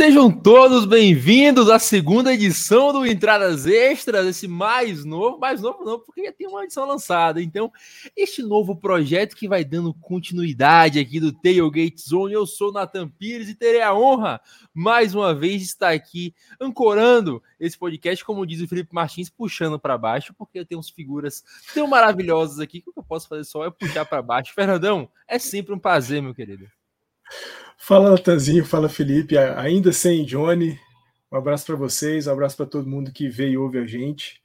Sejam todos bem-vindos à segunda edição do Entradas Extras, esse mais novo, mais novo não, porque já tem uma edição lançada. Então, este novo projeto que vai dando continuidade aqui do Tailgate Zone, eu sou Nathan Pires e terei a honra, mais uma vez, de estar aqui ancorando esse podcast, como diz o Felipe Martins, puxando para baixo, porque eu tenho umas figuras tão maravilhosas aqui que o que eu posso fazer só é puxar para baixo. Fernandão, é sempre um prazer, meu querido. Fala, Natanzinho, fala, Felipe, ainda sem Johnny. Um abraço para vocês, um abraço para todo mundo que veio e ouve a gente.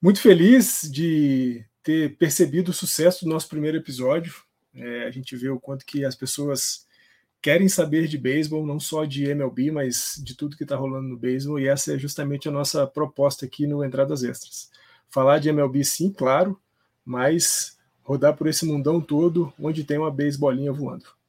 Muito feliz de ter percebido o sucesso do nosso primeiro episódio. É, a gente vê o quanto que as pessoas querem saber de beisebol, não só de MLB, mas de tudo que está rolando no beisebol, e essa é justamente a nossa proposta aqui no Entradas Extras. Falar de MLB, sim, claro, mas rodar por esse mundão todo onde tem uma beisebolinha voando.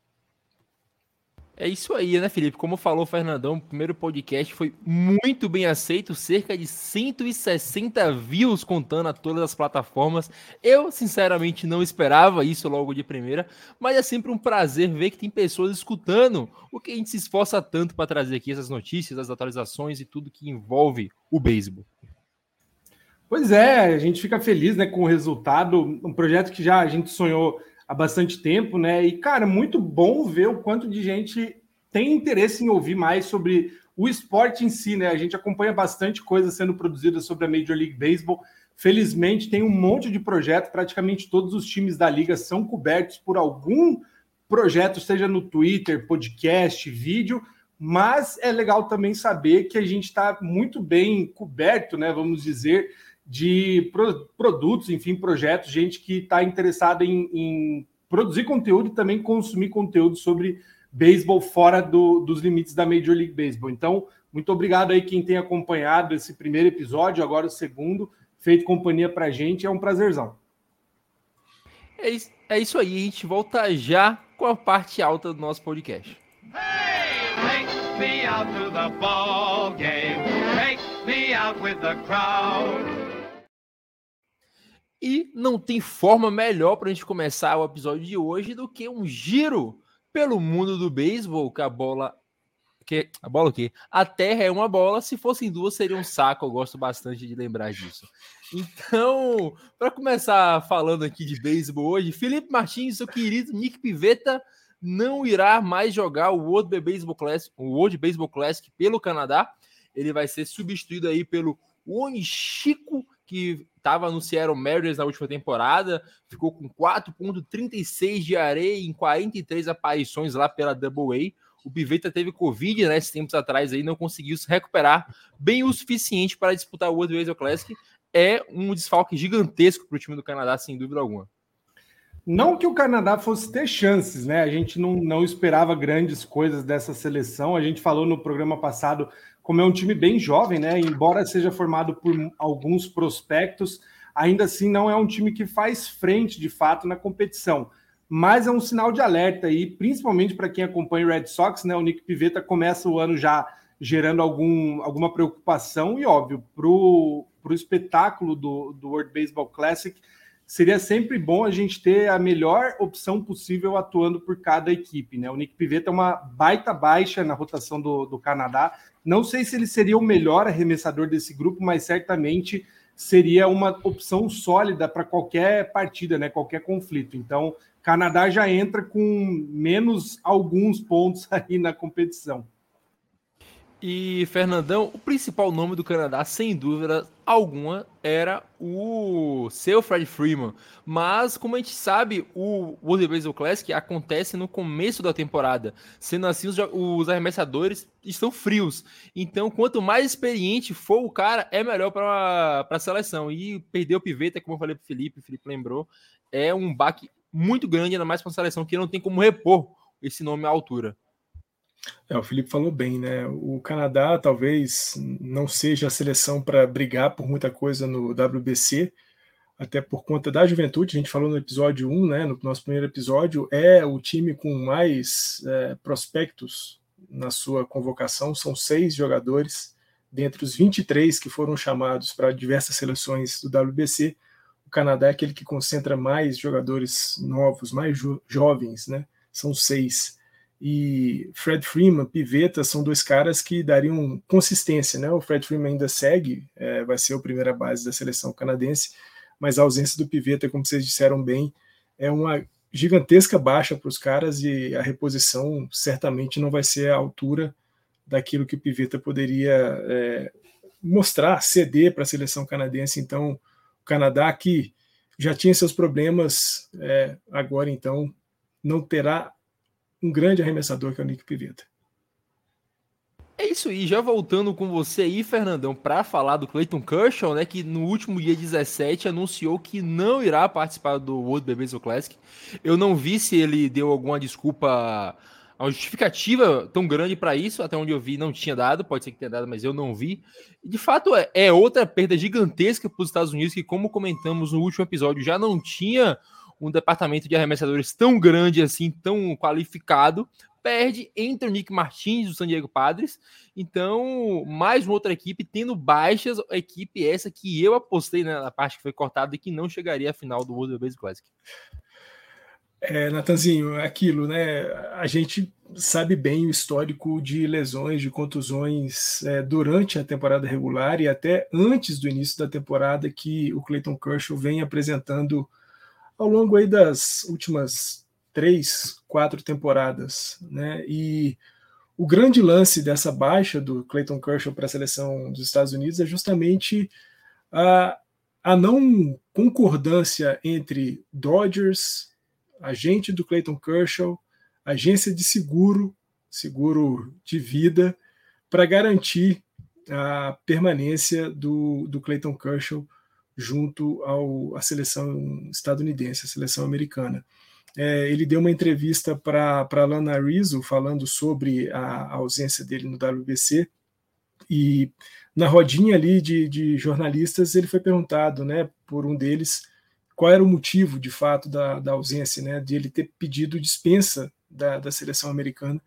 É isso aí, né, Felipe? Como falou o Fernandão, o primeiro podcast foi muito bem aceito, cerca de 160 views contando a todas as plataformas. Eu, sinceramente, não esperava isso logo de primeira, mas é sempre um prazer ver que tem pessoas escutando o que a gente se esforça tanto para trazer aqui essas notícias, as atualizações e tudo que envolve o beisebol. Pois é, a gente fica feliz né, com o resultado, um projeto que já a gente sonhou há bastante tempo, né? E, cara, muito bom ver o quanto de gente tem interesse em ouvir mais sobre o esporte em si, né? A gente acompanha bastante coisa sendo produzida sobre a Major League Baseball. Felizmente, tem um monte de projeto, praticamente todos os times da liga são cobertos por algum projeto, seja no Twitter, podcast, vídeo, mas é legal também saber que a gente está muito bem coberto, né? Vamos dizer, de pro, produtos, enfim, projetos, gente que está interessada em, em, produzir conteúdo e também consumir conteúdo sobre beisebol fora do, dos limites da Major League Baseball. Então, muito obrigado aí quem tem acompanhado esse primeiro episódio, agora o segundo, feito companhia para a gente, é um prazerzão. É isso, é isso aí, a gente volta já com a parte alta do nosso podcast. Hey, take me out to the ball game. Take me out with the crowd. E não tem forma melhor para a gente começar o episódio de hoje do que um giro pelo mundo do beisebol, que a bola. Que, a bola o quê? A terra é uma bola, se fossem duas seria um saco. Eu gosto bastante de lembrar disso. Então, para começar falando aqui de beisebol hoje, Felipe Martins, seu querido Nick Pivetta, não irá mais jogar o World Baseball Classic, o World Baseball Classic pelo Canadá. Ele vai ser substituído aí pelo Onishiko que estava no Seattle Mariners na última temporada, ficou com 4.36 de areia em 43 aparições lá pela Double A. O Piveta teve Covid, né, tempos atrás aí, não conseguiu se recuperar bem o suficiente para disputar o World Baseball Classic. É um desfalque gigantesco para o time do Canadá, sem dúvida alguma. Não que o Canadá fosse ter chances, né? A gente não, não esperava grandes coisas dessa seleção. A gente falou no programa passado como é um time bem jovem, né? Embora seja formado por alguns prospectos, ainda assim não é um time que faz frente de fato na competição. Mas é um sinal de alerta aí, principalmente para quem acompanha o Red Sox, né? O Nick Pivetta começa o ano já gerando algum, alguma preocupação, e óbvio, para o espetáculo do, do World Baseball Classic, seria sempre bom a gente ter a melhor opção possível atuando por cada equipe, né? O Nick Pivetta é uma baita baixa na rotação do, do Canadá, não sei se ele seria o melhor arremessador desse grupo, mas certamente seria uma opção sólida para qualquer partida, né? Qualquer conflito. Então, Canadá já entra com menos alguns pontos aí na competição. E, Fernandão, o principal nome do Canadá, sem dúvida alguma, era o seu Fred Freeman. Mas, como a gente sabe, o World Baseball Classic acontece no começo da temporada. Sendo assim, os, os arremessadores estão frios. Então, quanto mais experiente for o cara, é melhor para a seleção. E perder o Piveta, como eu falei para o Felipe, o Felipe lembrou, é um baque muito grande, ainda mais para uma seleção que não tem como repor esse nome à altura. É, o Felipe falou bem, né? O Canadá talvez não seja a seleção para brigar por muita coisa no WBC, até por conta da juventude. A gente falou no episódio 1, né? No nosso primeiro episódio, é o time com mais é, prospectos na sua convocação, são seis jogadores, dentre os 23 que foram chamados para diversas seleções do WBC. O Canadá é aquele que concentra mais jogadores novos, mais jo jovens, né? São seis. E Fred Freeman, Piveta, são dois caras que dariam consistência, né? O Fred Freeman ainda segue, é, vai ser a primeira base da seleção canadense, mas a ausência do Piveta, como vocês disseram bem, é uma gigantesca baixa para os caras e a reposição certamente não vai ser à altura daquilo que o Piveta poderia é, mostrar, ceder para a seleção canadense. Então, o Canadá que já tinha seus problemas, é, agora então não terá um grande arremessador que é o Nick Pivetta. É isso aí, já voltando com você aí, Fernandão, para falar do Clayton Kershaw, né, que no último dia 17 anunciou que não irá participar do World Baseball Classic. Eu não vi se ele deu alguma desculpa, uma justificativa tão grande para isso, até onde eu vi não tinha dado, pode ser que tenha dado, mas eu não vi. De fato é, é outra perda gigantesca para os Estados Unidos, que como comentamos no último episódio, já não tinha um departamento de arremessadores tão grande assim, tão qualificado, perde entre o Nick Martins do San Diego Padres. Então, mais uma outra equipe tendo baixas, a equipe essa que eu apostei né, na parte que foi cortada e que não chegaria à final do World Baseball Classic. É, Natanzinho, aquilo, né? A gente sabe bem o histórico de lesões, de contusões é, durante a temporada regular e até antes do início da temporada que o Clayton Kershaw vem apresentando ao longo aí das últimas três, quatro temporadas, né? E o grande lance dessa baixa do Clayton Kershaw para a seleção dos Estados Unidos é justamente a, a não concordância entre Dodgers, agente do Clayton Kershaw, agência de seguro, seguro de vida, para garantir a permanência do, do Clayton Kershaw junto ao, à seleção estadunidense, à seleção americana. É, ele deu uma entrevista para Lana Rizzo falando sobre a, a, ausência dele no WBC e na rodinha ali de, de, jornalistas ele foi perguntado, né, por um deles qual era o motivo de fato da, da ausência, né, de ele ter pedido dispensa da, da seleção americana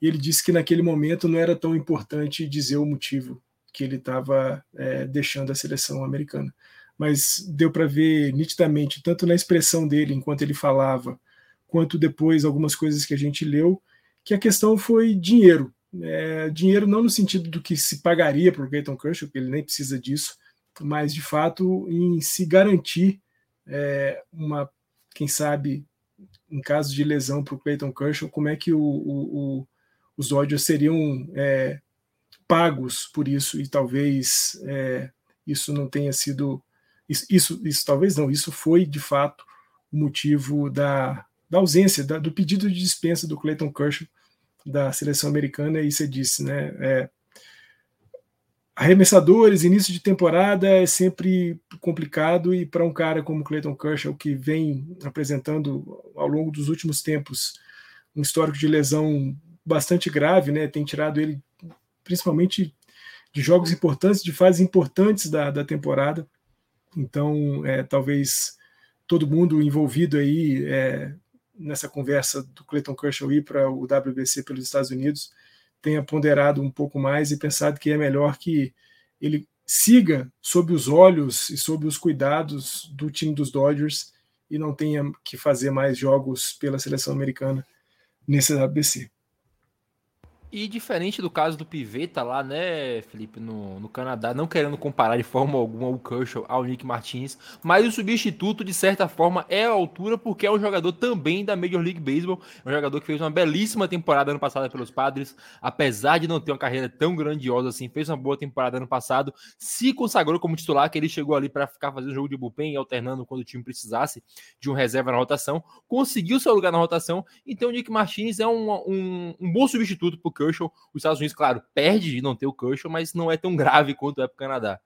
e ele disse que naquele momento não era tão importante dizer o motivo que ele estava é, deixando a seleção americana mas deu para ver nitidamente, tanto na expressão dele enquanto ele falava, quanto depois algumas coisas que a gente leu, que a questão foi dinheiro. É, dinheiro não no sentido do que se pagaria para o Clayton Kershaw, porque ele nem precisa disso, mas de fato em se garantir é, uma, quem sabe, em caso de lesão para o Clayton Kershaw, como é que o, o, o, os Dodgers seriam é, pagos por isso e talvez é, isso não tenha sido isso, isso, isso, talvez não, isso foi de fato o motivo da, da ausência, da, do pedido de dispensa do Clayton Kershaw da seleção americana, e você disse, né? É, arremessadores, início de temporada é sempre complicado, e para um cara como Clayton Kershaw, que vem apresentando ao longo dos últimos tempos um histórico de lesão bastante grave, né? Tem tirado ele principalmente de jogos importantes, de fases importantes da, da temporada. Então, é, talvez todo mundo envolvido aí é, nessa conversa do Clayton Kershaw ir para o WBC pelos Estados Unidos tenha ponderado um pouco mais e pensado que é melhor que ele siga sob os olhos e sob os cuidados do time dos Dodgers e não tenha que fazer mais jogos pela seleção americana nesse WBC. E diferente do caso do Piveta lá, né, Felipe, no, no Canadá, não querendo comparar de forma alguma o Kershaw ao Nick Martins, mas o substituto, de certa forma, é a altura porque é um jogador também da Major League Baseball, um jogador que fez uma belíssima temporada ano passado pelos Padres, apesar de não ter uma carreira tão grandiosa assim, fez uma boa temporada ano passado, se consagrou como titular, que ele chegou ali para ficar fazendo jogo de bullpen e alternando quando o time precisasse de um reserva na rotação, conseguiu seu lugar na rotação, então o Nick Martins é um, um, um bom substituto pro Kershaw, Kershaw. Os Estados Unidos, claro, perde de não ter o Kershaw, mas não é tão grave quanto é para o Canadá.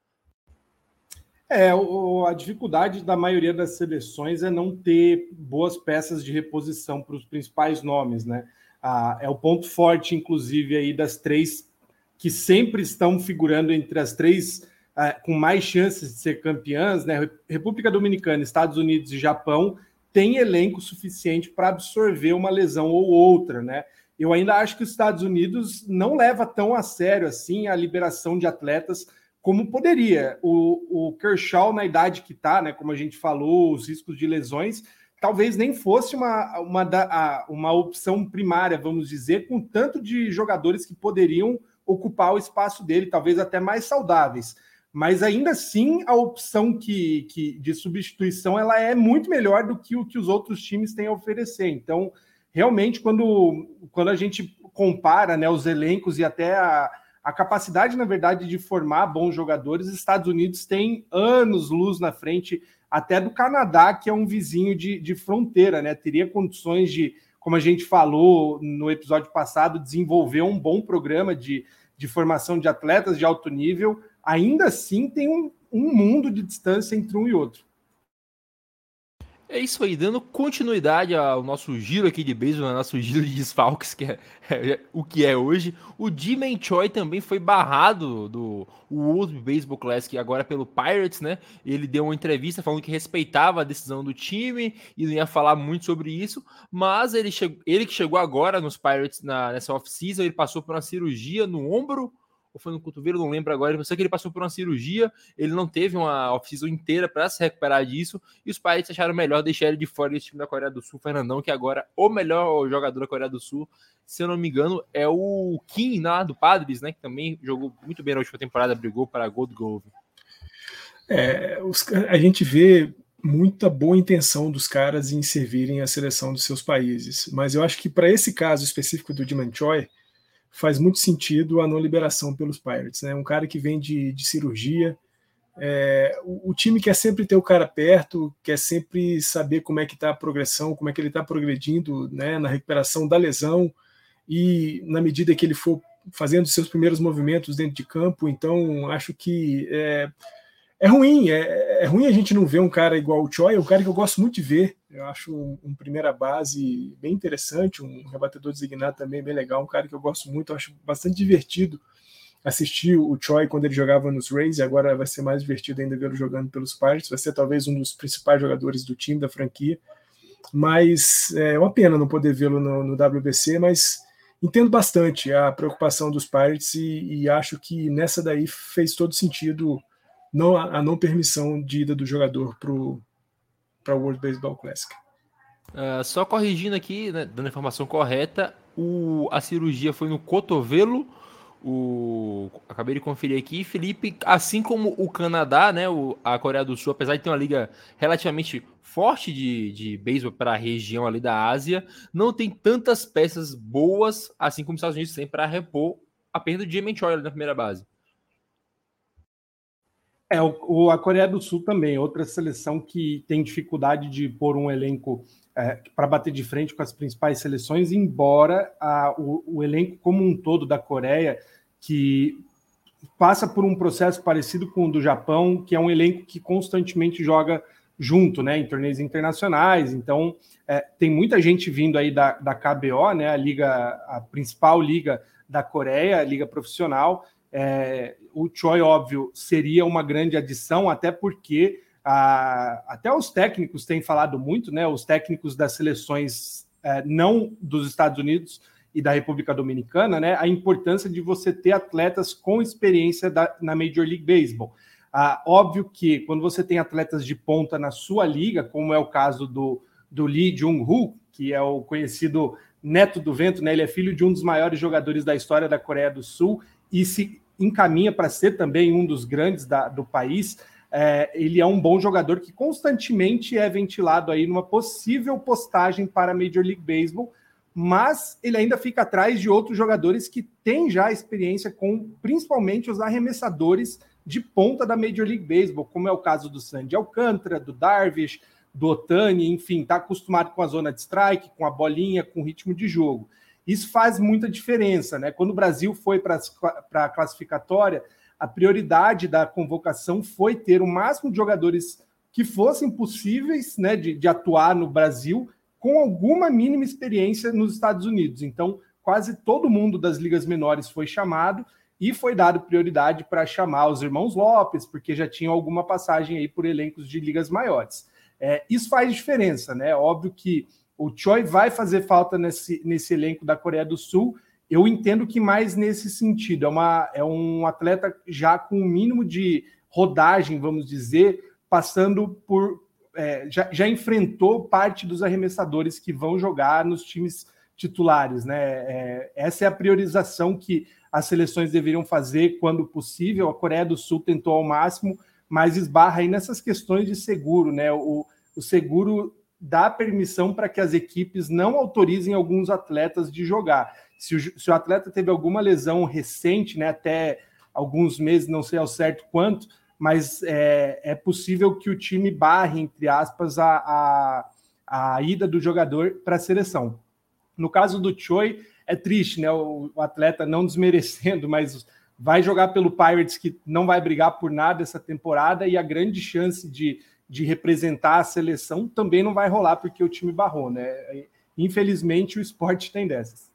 É, a dificuldade da maioria das seleções é não ter boas peças de reposição para os principais nomes, né? Ah, é o ponto forte, inclusive, aí das três que sempre estão figurando entre as três ah, com mais chances de ser campeãs, né? República Dominicana, Estados Unidos e Japão têm elenco suficiente para absorver uma lesão ou outra, né? Eu ainda acho que os Estados Unidos não leva tão a sério assim a liberação de atletas como poderia. O, o Kershaw, na idade que está, né, como a gente falou, os riscos de lesões, talvez nem fosse uma, uma, uma opção primária, vamos dizer, com tanto de jogadores que poderiam ocupar o espaço dele, talvez até mais saudáveis. Mas ainda assim, a opção que, que de substituição ela é muito melhor do que o que os outros times têm a oferecer. Então, realmente, quando, quando a gente compara né, os elencos e até a, a capacidade, na verdade, de formar bons jogadores, os Estados Unidos tem anos luz na frente, até do Canadá, que é um vizinho de, de fronteira, né? Teria condições de, como a gente falou no episódio passado, desenvolver um bom programa de, de formação de atletas de alto nível. Ainda assim, tem um, um mundo de distância entre um e outro. É isso aí, dando continuidade ao nosso giro aqui de beisebol, ao nosso giro de desfalques, que é, é, é o que é hoje. O Jimin Choi também foi barrado do World Baseball Classic, agora pelo Pirates, né? Ele deu uma entrevista falando que respeitava a decisão do time e não ia falar muito sobre isso, mas ele, chegou, ele que chegou agora nos Pirates na, nessa off-season, ele passou por uma cirurgia no ombro ou foi no cotovelo, não lembro agora. Eu sei que ele passou por uma cirurgia, ele não teve uma off-season inteira para se recuperar disso, e os pais acharam melhor deixar ele de fora desse time da Coreia do Sul, Fernandão, que agora o melhor jogador da Coreia do Sul, se eu não me engano, é o Kim lá do Padres, né, que também jogou muito bem na última temporada, brigou para Gold Glove. É, os, a gente vê muita boa intenção dos caras em servirem a seleção dos seus países, mas eu acho que para esse caso específico do Diman Choi, faz muito sentido a não liberação pelos Pirates. Né? Um cara que vem de, de cirurgia. É, o, o, time quer sempre ter o cara perto, quer sempre saber como é que está a progressão, como é que ele está progredindo né, na recuperação da lesão e na medida que ele for fazendo seus primeiros movimentos dentro de campo. Então, acho que é, é ruim, é, é, ruim a gente não ver um cara igual o Choi, é um cara que eu gosto muito de ver. Eu acho um, um, primeira base bem interessante, um rebatedor designado também bem legal, um cara que eu gosto muito, eu acho bastante divertido assistir o Choi quando ele jogava nos Rays, e agora vai ser mais divertido ainda vê-lo jogando pelos Pirates, vai ser talvez um dos principais jogadores do time, da franquia. Mas é uma pena não poder vê-lo no, no WBC, mas entendo bastante a preocupação dos Pirates e, e, acho que nessa daí fez todo sentido não, a não permissão de ida do jogador para o World Baseball Classic. Uh, só corrigindo aqui, né, dando a informação correta, o, a cirurgia foi no cotovelo. O, acabei de conferir aqui, Felipe, assim como o Canadá, né, o, a Coreia do Sul, apesar de ter uma liga relativamente forte de, de beisebol para a região ali da Ásia, não tem tantas peças boas, assim como os Estados Unidos têm para repor a perda de Jamie Choi na primeira base. É, o, o, a Coreia do Sul também, outra seleção que tem dificuldade de pôr um elenco é, para bater de frente com as principais seleções, embora a, o, o, elenco como um todo da Coreia, que passa por um processo parecido com o do Japão, que é um elenco que constantemente joga junto, né, em torneios internacionais. Então, é, tem muita gente vindo aí da, da KBO, né, a liga, a principal liga da Coreia, a liga profissional, é, o Choi, óbvio, seria uma grande adição, até porque a, até os técnicos têm falado muito, né? Os técnicos das seleções é, não dos Estados Unidos e da República Dominicana, né? A importância de você ter atletas com experiência da, na Major League Baseball. Ah, óbvio que quando você tem atletas de ponta na sua liga, como é o caso do, do Lee Jung-hoo, que é o conhecido neto do vento, né? Ele é filho de um dos maiores jogadores da história da Coreia do Sul e se encaminha para ser também um dos grandes da, do país. É, ele é um bom jogador que constantemente é ventilado aí numa possível postagem para a Major League Baseball, mas ele ainda fica atrás de outros jogadores que têm já experiência com principalmente os arremessadores de ponta da Major League Baseball, como é o caso do Sandy Alcântara, do Darvish, do Otani, enfim, está acostumado com a zona de strike, com a bolinha, com o ritmo de jogo. Isso faz muita diferença, né? Quando o Brasil foi para a classificatória, a prioridade da convocação foi ter o máximo de jogadores que fossem possíveis né, de, de atuar no Brasil com alguma mínima experiência nos Estados Unidos. Então, quase todo mundo das ligas menores foi chamado e foi dado prioridade para chamar os irmãos Lopes, porque já tinham alguma passagem aí por elencos de ligas maiores. É, isso faz diferença, né? Óbvio que o Choi vai fazer falta nesse, nesse elenco da Coreia do Sul. Eu entendo que mais nesse sentido. É, uma, é um atleta já com o um mínimo de rodagem, vamos dizer, passando por é, já, já enfrentou parte dos arremessadores que vão jogar nos times titulares, né? É, essa é a priorização que as seleções deveriam fazer quando possível. A Coreia do Sul tentou ao máximo, mas esbarra aí nessas questões de seguro, né? O, o seguro dá permissão para que as equipes não autorizem alguns atletas de jogar. Se o, se o atleta teve alguma lesão recente, né, até alguns meses, não sei ao certo quanto, mas é, é possível que o time barre, entre aspas, a, a, a ida do jogador para a seleção. No caso do Choi, é triste, né? O, o, atleta não desmerecendo, mas vai jogar pelo Pirates, que não vai brigar por nada essa temporada, e a grande chance de, de representar a seleção também não vai rolar, porque o time barrou, né? Infelizmente, o esporte tem dessas.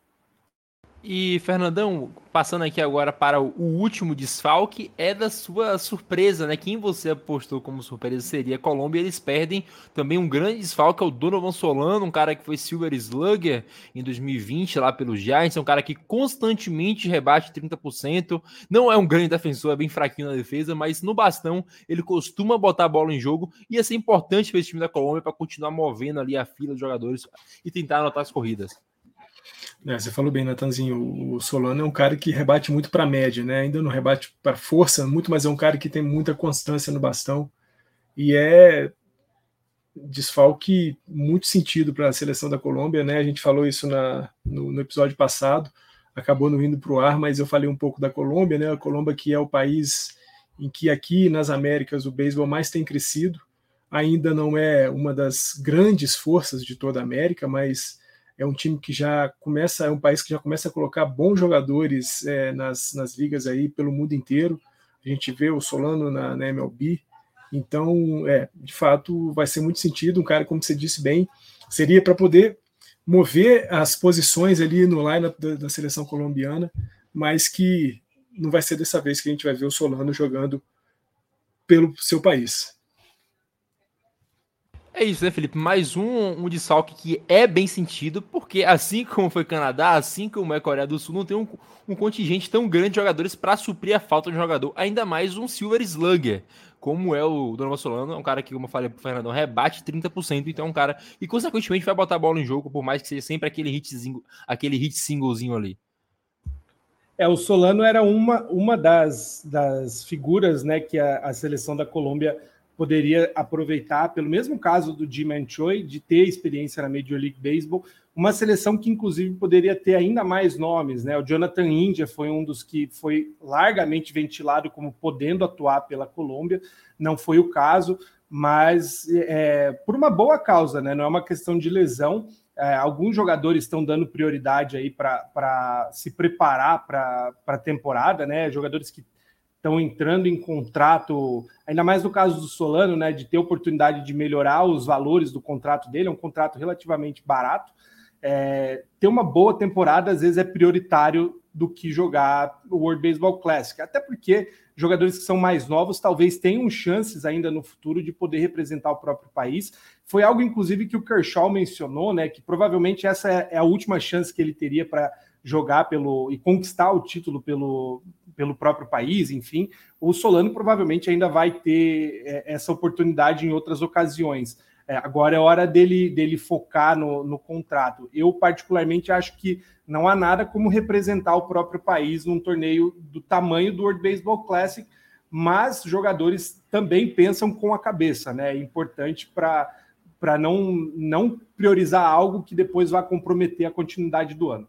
E, Fernandão, passando aqui agora para o último desfalque, é da sua surpresa, né? Quem você apostou como surpresa seria a Colômbia. Eles perdem também um grande desfalque, é o Donovan Solano, um cara que foi Silver Slugger em 2020 lá pelos Giants. É um cara que constantemente rebate 30%. Não é um grande defensor, é bem fraquinho na defesa, mas no bastão ele costuma botar a bola em jogo. E ia ser importante para esse time da Colômbia para continuar movendo ali a fila de jogadores e tentar anotar as corridas. É, você falou bem, Natanzinho. O Solano é um cara que rebate muito para a média, né? Ainda não rebate para força, muito, mas é um cara que tem muita constância no bastão e é desfalque muito sentido para a seleção da Colômbia, né? A gente falou isso na, no, no episódio passado, acabou não indo para o ar, mas eu falei um pouco da Colômbia, né? A Colômbia que é o país em que aqui nas Américas o beisebol mais tem crescido, ainda não é uma das grandes forças de toda a América, mas é um time que já começa, é um país que já começa a colocar bons jogadores é, nas, nas ligas aí pelo mundo inteiro. A gente vê o Solano na, na MLB. Então, é, de fato, vai ser muito sentido. Um cara, como você disse bem, seria para poder mover as posições ali no line da, da seleção colombiana, mas que não vai ser dessa vez que a gente vai ver o Solano jogando pelo seu país. É isso, né, Felipe? Mais um, um desfalque que é bem sentido, porque assim como foi Canadá, assim como é Coreia do Sul, não tem um, um contingente tão grande de jogadores para suprir a falta de jogador, ainda mais um Silver Slugger, como é o Donovan Solano, é um cara que, como eu falei pro Fernandão, rebate 30%, então é um cara e consequentemente vai botar a bola em jogo, por mais que seja sempre aquele hitzinho, aquele hit singlezinho ali. É, o Solano era uma, uma das, das figuras né, que a, a seleção da Colômbia poderia aproveitar, pelo mesmo caso do Jim Choi, de ter experiência na Major League Baseball, uma seleção que inclusive poderia ter ainda mais nomes, né? O Jonathan India foi um dos que foi largamente ventilado como podendo atuar pela Colômbia, não foi o caso, mas é, por uma boa causa, né? Não é uma questão de lesão. É, alguns jogadores estão dando prioridade aí para se preparar para a temporada, né? Jogadores que estão entrando em contrato, ainda mais no caso do Solano, né, de ter oportunidade de melhorar os valores do contrato dele, é um contrato relativamente barato. É, ter uma boa temporada às vezes é prioritário do que jogar o World Baseball Classic, até porque jogadores que são mais novos talvez tenham chances ainda no futuro de poder representar o próprio país. Foi algo, inclusive, que o Kershaw mencionou, né? Que provavelmente essa é a última chance que ele teria para jogar pelo e conquistar o título pelo, pelo próprio país, enfim, o Solano provavelmente ainda vai ter é, essa oportunidade em outras ocasiões. É, agora é hora dele, dele focar no, no contrato. Eu, particularmente, acho que não há nada como representar o próprio país num torneio do tamanho do World Baseball Classic, mas jogadores também pensam com a cabeça, né? É importante para não, não priorizar algo que depois vai comprometer a continuidade do ano.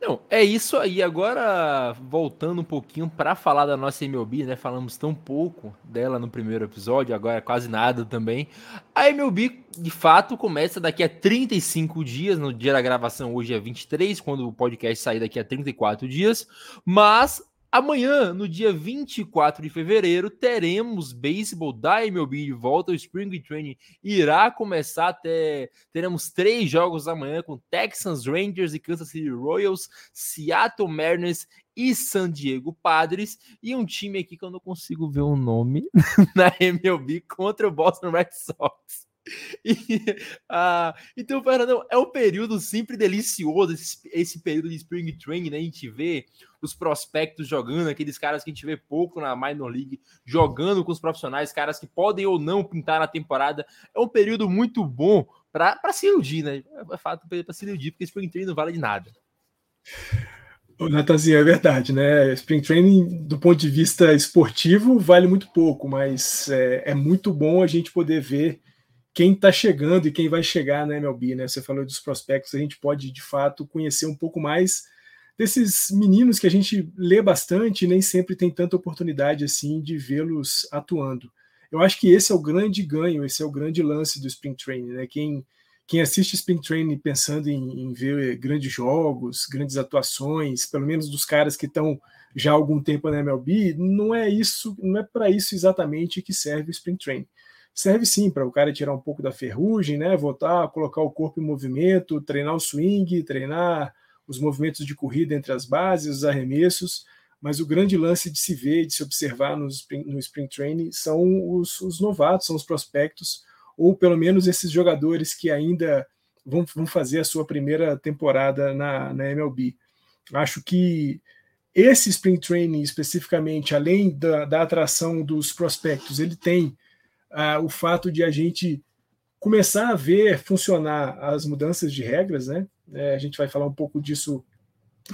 Não, é isso aí. Agora, voltando um pouquinho para falar da nossa MLB, né? Falamos tão pouco dela no primeiro episódio, agora quase nada também. A MLB, de fato, começa daqui a 35 dias. No dia da gravação, hoje é 23, quando o podcast sair daqui a 34 dias. Mas Amanhã, no dia 24 de fevereiro, teremos beisebol da MLB de volta. O Spring Training irá começar até. Teremos três jogos amanhã com Texans, Rangers e Kansas City Royals, Seattle Mariners e San Diego Padres. E um time aqui que eu não consigo ver o nome na MLB contra o Boston Red Sox. E, ah, então, Fernandão, é um período sempre delicioso, esse, esse, período de Spring Training, né? A gente vê os prospectos jogando, aqueles caras que a gente vê pouco na Minor League, jogando com os profissionais, caras que podem ou não pintar na temporada. É um período muito bom para se iludir, né? É fato para se iludir, porque Spring Training não vale de nada. Natanzinho, é verdade, né? Spring Training, do ponto de vista esportivo, vale muito pouco, mas é, é muito bom a gente poder ver quem está chegando e quem vai chegar na MLB, né? Você falou dos prospectos, a gente pode de fato conhecer um pouco mais desses meninos que a gente lê bastante e nem sempre tem tanta oportunidade assim de vê-los atuando. Eu acho que esse é o grande ganho, esse é o grande lance do Spring Training, né? Quem quem assiste Spring Training pensando em, em, ver grandes jogos, grandes atuações, pelo menos dos caras que estão já há algum tempo na MLB, não é isso, não é para isso exatamente que serve o Spring Training serve sim para o cara tirar um pouco da ferrugem, né? Voltar, colocar o corpo em movimento, treinar o swing, treinar os movimentos de corrida entre as bases, os arremessos. Mas o grande lance de se ver, de se observar no Spring, no spring Training são os, os novatos, são os prospectos, ou pelo menos esses jogadores que ainda vão, vão fazer a sua primeira temporada na, na MLB. Acho que esse Spring Training especificamente, além da, da atração dos prospectos, ele tem ah, o fato de a gente começar a ver funcionar as mudanças de regras, né? É, a gente vai falar um pouco disso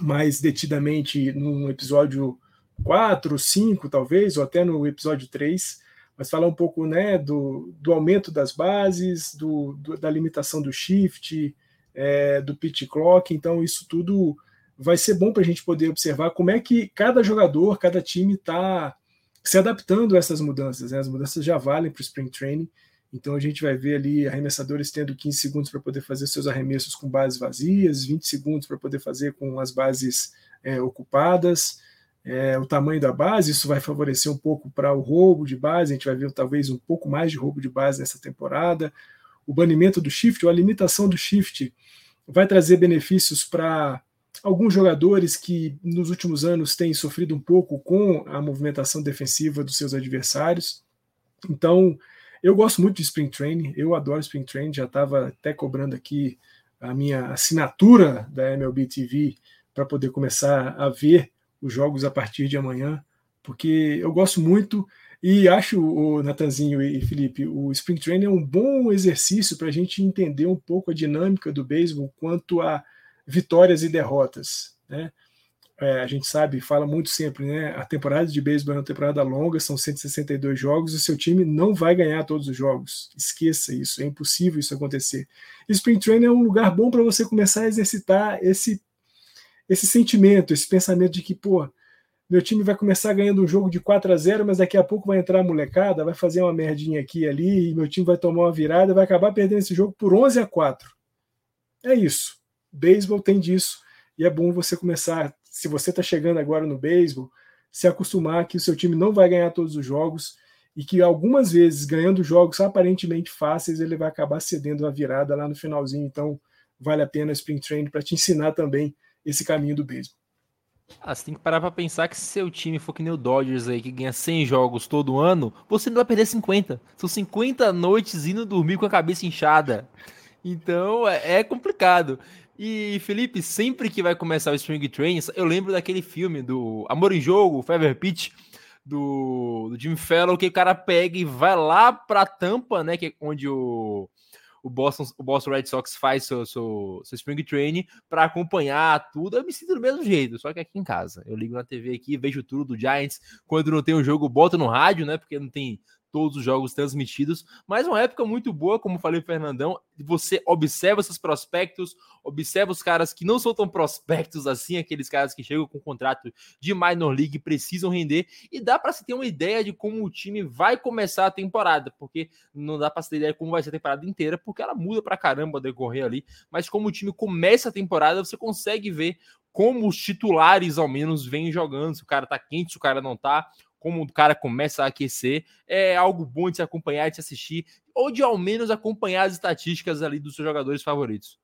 mais detidamente no episódio 4, 5, talvez, ou até no episódio 3, mas falar um pouco né, do, do aumento das bases, do, do da limitação do shift, é, do pitch clock, então isso tudo vai ser bom para a gente poder observar como é que cada jogador, cada time está se adaptando a essas mudanças. Né? As mudanças já valem para o Spring Training, então a gente vai ver ali arremessadores tendo 15 segundos para poder fazer seus arremessos com bases vazias, 20 segundos para poder fazer com as bases é, ocupadas. É, o tamanho da base, isso vai favorecer um pouco para o roubo de base, a gente vai ver talvez um pouco mais de roubo de base nessa temporada. O banimento do shift, ou a limitação do shift, vai trazer benefícios para alguns jogadores que nos últimos anos têm sofrido um pouco com a movimentação defensiva dos seus adversários. Então, eu gosto muito de Spring Training, eu adoro Spring Training, já estava até cobrando aqui a minha assinatura da MLB TV para poder começar a ver os jogos a partir de amanhã, porque eu gosto muito e acho, o Natanzinho e Felipe, o Spring Training é um bom exercício para a gente entender um pouco a dinâmica do beisebol quanto a vitórias e derrotas. Né? É, a gente sabe, fala muito sempre, né? A temporada de beisebol é uma temporada longa, são 162 jogos, e seu time não vai ganhar todos os jogos. Esqueça isso, é impossível isso acontecer. Spring Training é um lugar bom para você começar a exercitar esse, esse sentimento, esse pensamento de que, pô, meu time vai começar ganhando um jogo de 4 a 0, mas daqui a pouco vai entrar a molecada, vai fazer uma merdinha aqui e ali, e meu time vai tomar uma virada, vai acabar perdendo esse jogo por 11 a 4. É isso beisebol tem disso. E é bom você começar, se você está chegando agora no beisebol, se acostumar que o seu time não vai ganhar todos os jogos e que algumas vezes, ganhando jogos aparentemente fáceis, ele vai acabar cedendo a virada lá no finalzinho. Então, vale a pena o Spring Training para te ensinar também esse caminho do beisebol. Ah, você tem que parar para pensar que se seu time for que nem o Dodgers aí, que ganha 100 jogos todo ano, você não vai perder 50. São 50 noites indo dormir com a cabeça inchada. Então é, é complicado. E, Felipe, sempre que vai começar o Spring Training, eu lembro daquele filme do Amor em Jogo, Fever Pitch, do, do Jim Fellow, que o cara pega e vai lá pra Tampa, né, que é onde o, o, Boston, o Boston Red Sox faz seu, seu, seu Spring Training para acompanhar tudo. Eu me sinto do mesmo jeito, só que aqui em casa. Eu ligo na TV aqui, vejo tudo do Giants. Quando não tem um jogo, boto no rádio, né, porque não tem todos os jogos transmitidos, mas uma época muito boa, como falei Fernandão, você observa esses prospectos, observa os caras que não são tão prospectos assim, aqueles caras que chegam com contrato de minor league precisam render e dá para se ter uma ideia de como o time vai começar a temporada, porque não dá para se ter ideia de como vai ser a temporada inteira, porque ela muda para caramba decorrer ali, mas como o time começa a temporada, você consegue ver como os titulares ao menos vêm jogando, se o cara tá quente, se o cara não tá, como o cara começa a aquecer, é algo bom de se acompanhar, de se assistir, ou de ao menos acompanhar as estatísticas ali dos seus jogadores favoritos.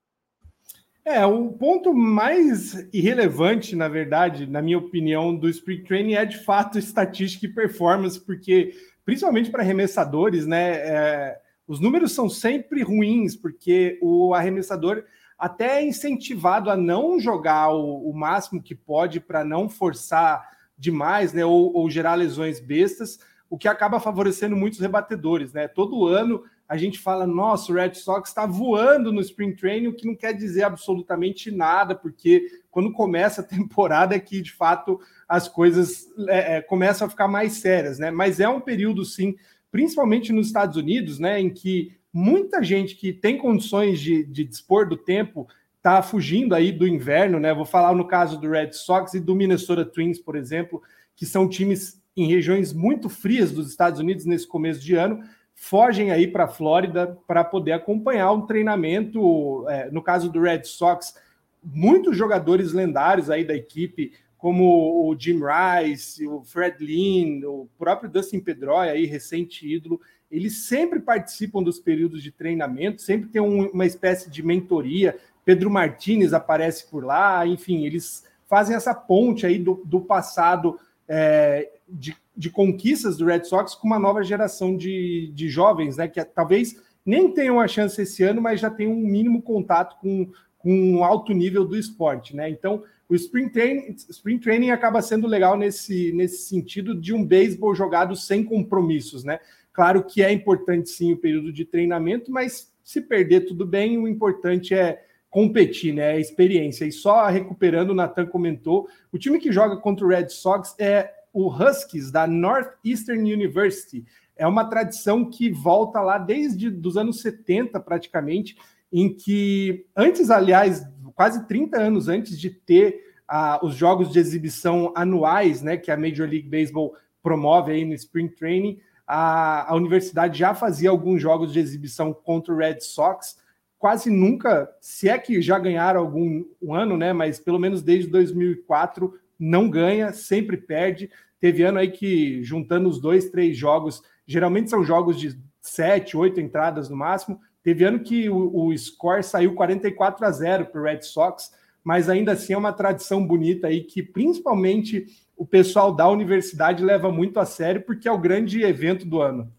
É, o ponto mais irrelevante, na verdade, na minha opinião, do Spring Training é de fato estatística e performance, porque principalmente para arremessadores, né? É, os números são sempre ruins, porque o arremessador até é incentivado a não jogar o, o máximo que pode para não forçar demais, né? Ou, ou, gerar lesões bestas, o que acaba favorecendo muitos rebatedores, né? Todo ano a gente fala, nossa, o Red Sox está voando no Spring Training, o que não quer dizer absolutamente nada, porque quando começa a temporada é que de fato as coisas é, é, começam a ficar mais sérias, né? Mas é um período, sim, principalmente nos Estados Unidos, né, em que muita gente que tem condições de, de dispor do tempo está fugindo aí do inverno, né? Vou falar no caso do Red Sox e do Minnesota Twins, por exemplo, que são times em regiões muito frias dos Estados Unidos nesse começo de ano fogem aí para a Flórida para poder acompanhar um treinamento. É, no caso do Red Sox, muitos jogadores lendários aí da equipe, como o Jim Rice, o Fred Lynn, o próprio Dustin Pedroia, aí, recente ídolo, eles sempre participam dos períodos de treinamento, sempre tem um, uma espécie de mentoria. Pedro Martinez aparece por lá, enfim, eles fazem essa ponte aí do, do passado é, de de conquistas do Red Sox com uma nova geração de, de jovens, né? Que é, talvez nem tenham a chance esse ano, mas já tem um mínimo contato com, com um alto nível do esporte, né? Então, o Spring Training, Spring Training acaba sendo legal nesse, nesse sentido de um beisebol jogado sem compromissos, né? Claro que é importante sim o período de treinamento, mas se perder tudo bem, o importante é competir, né? É experiência. E só recuperando, o Nathan comentou, o time que joga contra o Red Sox é o Huskies da Northeastern University. É uma tradição que volta lá desde os anos 70, praticamente, em que, antes, aliás, quase 30 anos antes de ter uh, os jogos de exibição anuais, né, que a Major League Baseball promove aí no Spring Training, a, a universidade já fazia alguns jogos de exibição contra o Red Sox. Quase nunca, se é que já ganharam algum um ano, né? Mas pelo menos desde 2004 não ganha, sempre perde. Teve ano aí que, juntando os dois, três jogos, geralmente são jogos de sete, oito entradas no máximo. Teve ano que o, o score saiu 44 a 0 para o Red Sox, mas ainda assim é uma tradição bonita aí que principalmente o pessoal da universidade leva muito a sério, porque é o grande evento do ano.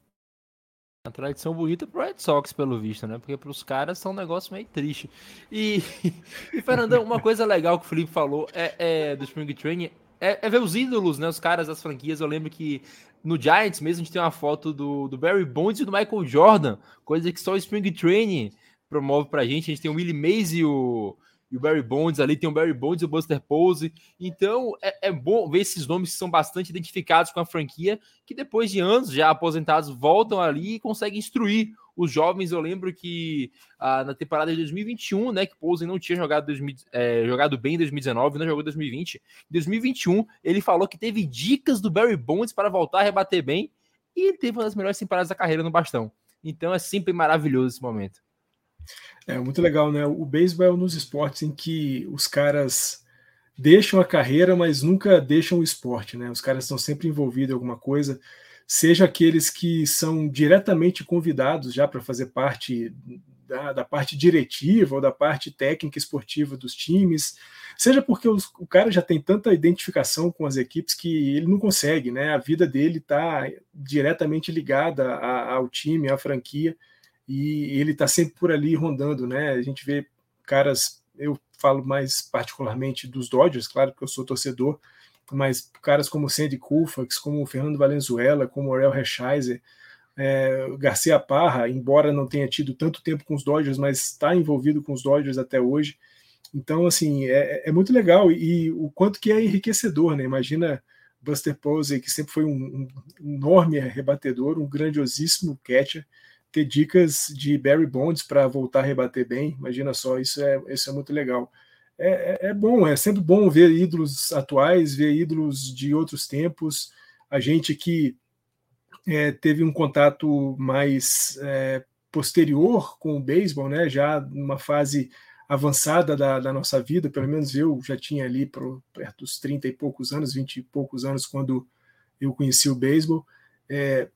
Uma tradição bonita pro Red Sox, pelo visto, né? Porque pros caras são um negócio meio triste. E, e Fernandão, uma coisa legal que o Felipe falou é, é do Spring Training é, é, ver os ídolos, né? Os caras das franquias. Eu lembro que no Giants mesmo a gente tem uma foto do, do Barry Bonds e do Michael Jordan, coisa que só o Spring Training promove pra gente. A gente tem o Willie Mays e o, e o Barry Bonds ali, tem o Barry Bonds e o Buster Pose. Então é, é, bom ver esses nomes que são bastante identificados com a franquia, que depois de anos já aposentados voltam ali e conseguem instruir os jovens. Eu lembro que ah, na temporada de 2021, né, que Pose não tinha jogado, 2000, é, jogado bem em 2019, não jogou em 2020. Em 2021, ele falou que teve dicas do Barry Bonds para voltar a rebater bem e ele teve uma das melhores temporadas da carreira no bastão. Então é sempre maravilhoso esse momento. É muito legal, né? O beisebol é um dos esportes em que os caras deixam a carreira, mas nunca deixam o esporte, né? Os caras estão sempre envolvidos em alguma coisa, seja aqueles que são diretamente convidados já para fazer parte da, da, parte diretiva ou da parte técnica esportiva dos times, seja porque os, o cara já tem tanta identificação com as equipes que ele não consegue, né? A vida dele está diretamente ligada a, ao time, à franquia e ele está sempre por ali rondando, né? A gente vê caras, eu falo mais particularmente dos Dodgers, claro que eu sou torcedor, mas caras como Sandy Koufax, como Fernando Valenzuela, como Orel Hershiser, é, Garcia Parra, embora não tenha tido tanto tempo com os Dodgers, mas está envolvido com os Dodgers até hoje. Então, assim, é, é muito legal e, e, o quanto que é enriquecedor, né? Imagina Buster Posey, que sempre foi um, um enorme rebatedor, um grandiosíssimo catcher, ter dicas de Barry Bonds para voltar a rebater bem. Imagina só, isso é, isso é muito legal. É, é, é, bom, é sempre bom ver ídolos atuais, ver ídolos de outros tempos, a gente que é, teve um contato mais é, posterior com o beisebol, né, já numa fase avançada da, da, nossa vida, pelo menos eu já tinha ali pro, perto dos 30 e poucos anos, 20 e poucos anos, quando eu conheci o beisebol. É,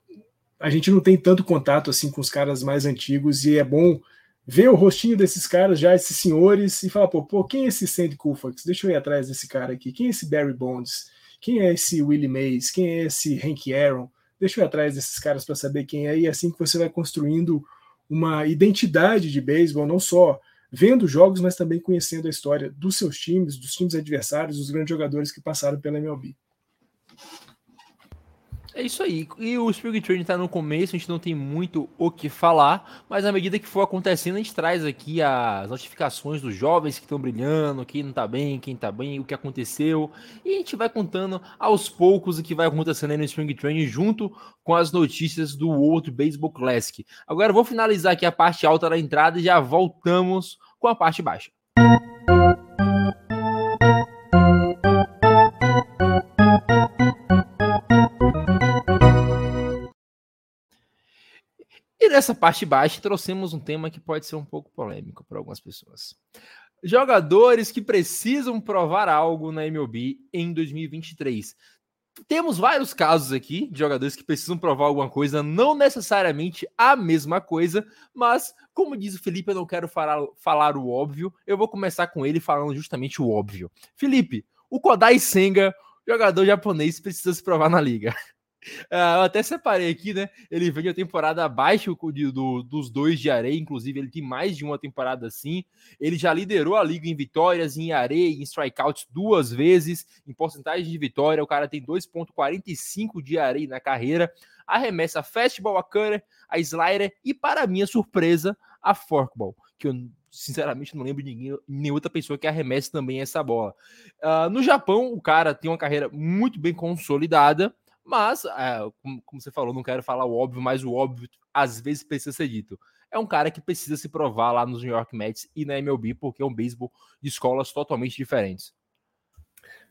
a gente não tem tanto contato assim com os caras mais antigos e é bom ver o rostinho desses caras, já esses senhores, e falar, pô, pô quem é esse Sandy Koufax? Deixa eu ir atrás desse cara aqui. Quem é esse Barry Bonds? Quem é esse Willie Mays? Quem é esse Hank Aaron? Deixa eu ir atrás desses caras para saber quem é, e é assim que você vai construindo uma identidade de beisebol, não só vendo jogos, mas também conhecendo a história dos seus times, dos times adversários, dos grandes jogadores que passaram pela MLB. É isso aí. E o Spring Training tá no começo, a gente não tem muito o que falar, mas à medida que for acontecendo, a gente traz aqui as notificações dos jovens que estão brilhando, quem não tá bem, quem tá bem, o que aconteceu. E a gente vai contando aos poucos o que vai acontecendo aí no Spring Training junto com as notícias do World Baseball Classic. Agora vou finalizar aqui a parte alta da entrada e já voltamos com a parte baixa. E nessa parte baixa trouxemos um tema que pode ser um pouco polêmico para algumas pessoas. Jogadores que precisam provar algo na MLB em 2023. Temos vários casos aqui de jogadores que precisam provar alguma coisa, não necessariamente a mesma coisa, mas, como diz o Felipe, eu não quero falar, falar o óbvio, eu vou começar com ele falando justamente o óbvio. Felipe, o Kodai Senga, jogador japonês, precisa se provar na liga. Uh, eu até separei aqui, né? Ele vem a temporada abaixo de, do, dos dois de areia, inclusive ele tem mais de uma temporada assim. Ele já liderou a liga em vitórias, em areia, em strikeouts duas vezes, em porcentagem de vitória. O cara tem 2,45 de areia na carreira. Arremessa fastball, a cutter, a slider e, para minha surpresa, a forkball, que eu sinceramente não lembro de ninguém, nenhuma outra pessoa que arremesse também essa bola. Uh, no Japão, o cara tem uma carreira muito bem consolidada. Mas, é, como, como, você falou, não quero falar o óbvio, mas o óbvio às vezes precisa ser dito. É um cara que precisa se provar lá nos New York Mets e na MLB, porque é um beisebol de escolas totalmente diferentes.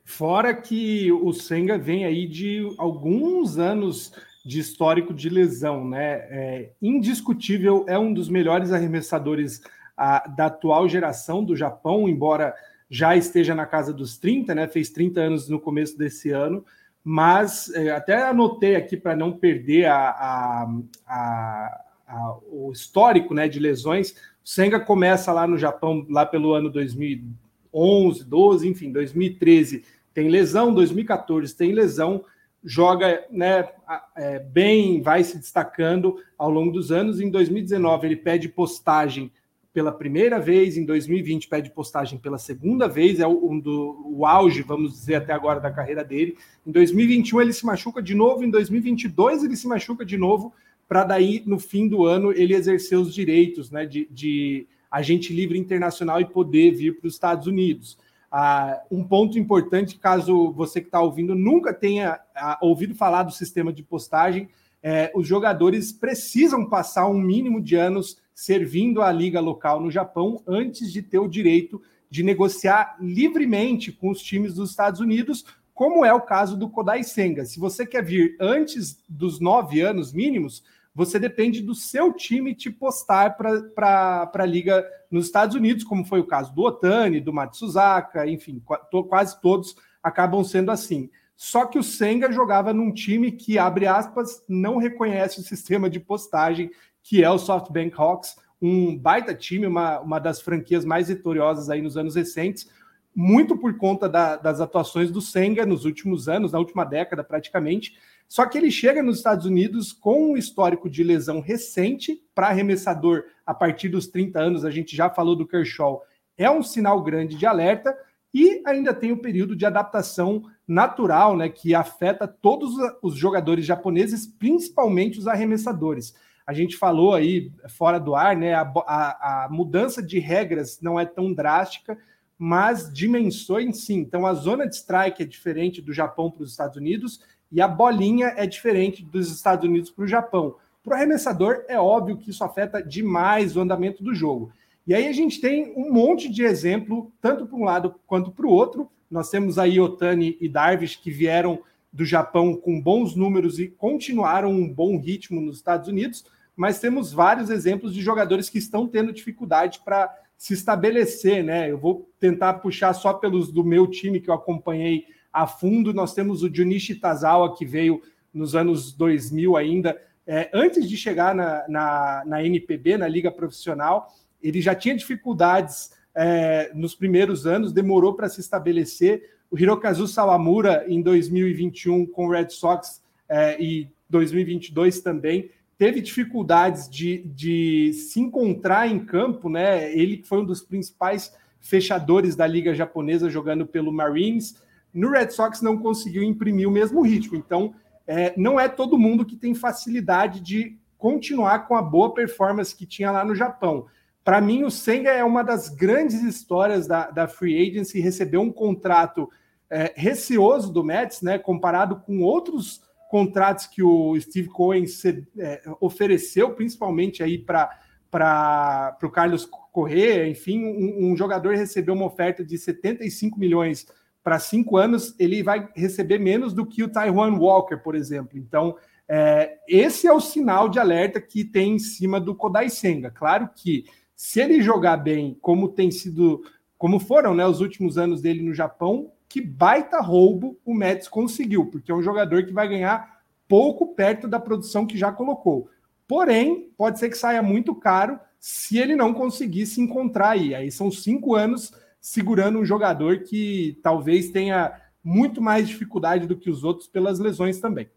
Fora que o Senga vem aí de alguns anos de histórico de lesão, né? É indiscutível, é um dos melhores arremessadores a, da atual geração do Japão, embora já esteja na casa dos 30, né? Fez 30 anos no começo desse ano mas é, até anotei aqui para não perder a, a, a, a, o histórico né, de lesões. O Senga começa lá no Japão, lá pelo ano 2011, 12, enfim, 2013 tem lesão, 2014 tem lesão, joga né, é, bem, vai se destacando ao longo dos anos. Em 2019 ele pede postagem pela primeira vez, em 2020 pede postagem pela segunda vez, é um do o auge, vamos dizer, até agora da carreira dele. Em 2021 ele se machuca de novo, em 2022 ele se machuca de novo, para daí, no fim do ano, ele exercer os direitos né, de, de agente livre internacional e poder vir para os Estados Unidos. Ah, um ponto importante, caso você que está ouvindo nunca tenha ah, ouvido falar do sistema de postagem, é, os jogadores precisam passar um mínimo de anos servindo a liga local no Japão antes de ter o direito de negociar livremente com os times dos Estados Unidos, como é o caso do Kodai Senga. Se você quer vir antes dos nove anos mínimos, você depende do seu time te postar para a liga nos Estados Unidos, como foi o caso do Otani, do Matsuzaka, enfim, quase todos acabam sendo assim. Só que o Senga jogava num time que, abre aspas, não reconhece o sistema de postagem que é o SoftBank Hawks, um baita time, uma, uma das franquias mais vitoriosas aí nos anos recentes, muito por conta da, das atuações do Senga nos últimos anos, na última década praticamente. Só que ele chega nos Estados Unidos com um histórico de lesão recente para arremessador a partir dos 30 anos, a gente já falou do Kershaw, é um sinal grande de alerta e ainda tem o período de adaptação natural, né, que afeta todos os jogadores japoneses, principalmente os arremessadores. A gente falou aí fora do ar, né? A, a, a mudança de regras não é tão drástica, mas dimensões sim. Então a zona de strike é diferente do Japão para os Estados Unidos e a bolinha é diferente dos Estados Unidos para o Japão. Para o arremessador, é óbvio que isso afeta demais o andamento do jogo. E aí a gente tem um monte de exemplo, tanto para um lado quanto para o outro. Nós temos aí Otani e Darvish que vieram do Japão com bons números e continuaram um bom ritmo nos Estados Unidos mas temos vários exemplos de jogadores que estão tendo dificuldade para se estabelecer, né? Eu vou tentar puxar só pelos do meu time que eu acompanhei a fundo. Nós temos o Junichi Tazawa, que veio nos anos 2000 ainda, é, antes de chegar na, na, na, NPB, na Liga Profissional, ele já tinha dificuldades é, nos primeiros anos, demorou para se estabelecer. O Hirokazu Sawamura, em 2021, com o Red Sox, é, e 2022 também, teve dificuldades de, de se encontrar em campo, né? Ele foi um dos principais fechadores da liga japonesa jogando pelo Marines. No Red Sox não conseguiu imprimir o mesmo ritmo. Então, é, não é todo mundo que tem facilidade de continuar com a boa performance que tinha lá no Japão. Para mim, o Senga é uma das grandes histórias da, da Free Agency, recebeu um contrato é, receoso do Mets, né, comparado com outros contratos que o Steve Cohen se, é, ofereceu, principalmente aí para o Carlos Correa, enfim, um, um, jogador recebeu uma oferta de 75 milhões para cinco anos, ele vai receber menos do que o Taiwan Walker, por exemplo. Então, é, esse é o sinal de alerta que tem em cima do Kodai Senga. Claro que se ele jogar bem, como tem sido, como foram né, os últimos anos dele no Japão, que baita roubo o Mets conseguiu, porque é um jogador que vai ganhar pouco perto da produção que já colocou. Porém, pode ser que saia muito caro se ele não conseguir se encontrar aí. Aí são cinco anos segurando um jogador que talvez tenha muito mais dificuldade do que os outros pelas lesões também.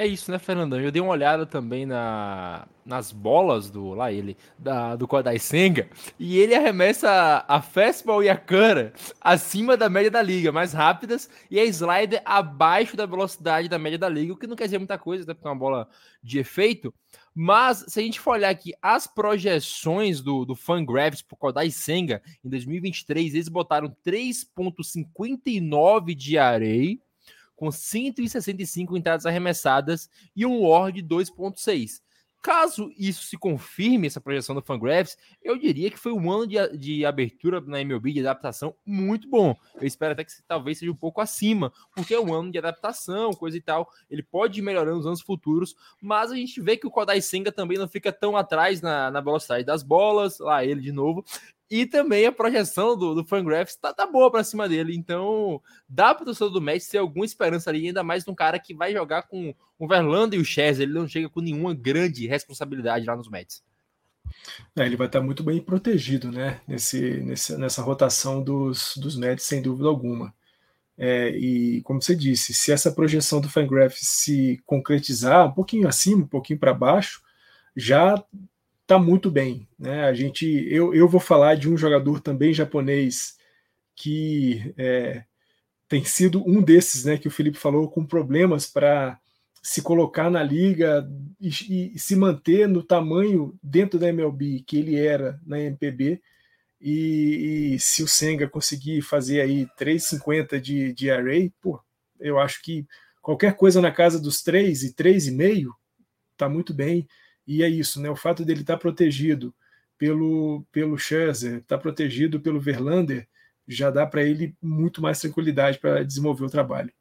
É isso, né, Fernandão? Eu dei uma olhada também na, nas bolas do lá ele da, do Kodai Senga e ele arremessa a fastball e a cana acima da média da liga, mais rápidas, e a slider abaixo da velocidade da média da liga, o que não quer dizer muita coisa, até porque é uma bola de efeito. Mas se a gente for olhar aqui as projeções do, do Fangraphs para Kodai Senga em 2023, eles botaram 3,59 de areia com 165 entradas arremessadas e um WAR de 2.6. Caso isso se confirme, essa projeção do Fangraphs, eu diria que foi um ano de, de, abertura na MLB, de adaptação, muito bom. Eu espero até que talvez seja um pouco acima, porque é um ano de adaptação, coisa e tal. Ele pode ir melhorando nos anos futuros, mas a gente vê que o Kodai Senga também não fica tão atrás na, na velocidade das bolas, lá ele de novo. E também a projeção do, do Fangraphs tá, tá boa para cima dele. Então, dá para o torcedor do Messi ter alguma esperança ali, ainda mais num cara que vai jogar com o Verlander e o Chess. Ele não chega com nenhuma grande responsabilidade lá nos Mets. É, ele vai estar muito bem protegido, né? Nesse, nesse, nessa rotação dos, dos Mets, sem dúvida alguma. É, e como você disse, se essa projeção do Fangraphs se concretizar um pouquinho acima, um pouquinho para baixo, já está muito bem. Né? A gente, eu, eu vou falar de um jogador também japonês que é, tem sido um desses, né, que o Felipe falou, com problemas para se colocar na liga e, e, se manter no tamanho dentro da MLB que ele era na MPB. E, e se o Senga conseguir fazer aí 3,50 de, de array, pô, eu acho que qualquer coisa na casa dos 3 e 3,5 está muito bem. E é isso, né? O fato dele estar tá protegido pelo, pelo Scherzer, estar tá protegido pelo Verlander, já dá para ele muito mais tranquilidade para desenvolver o trabalho.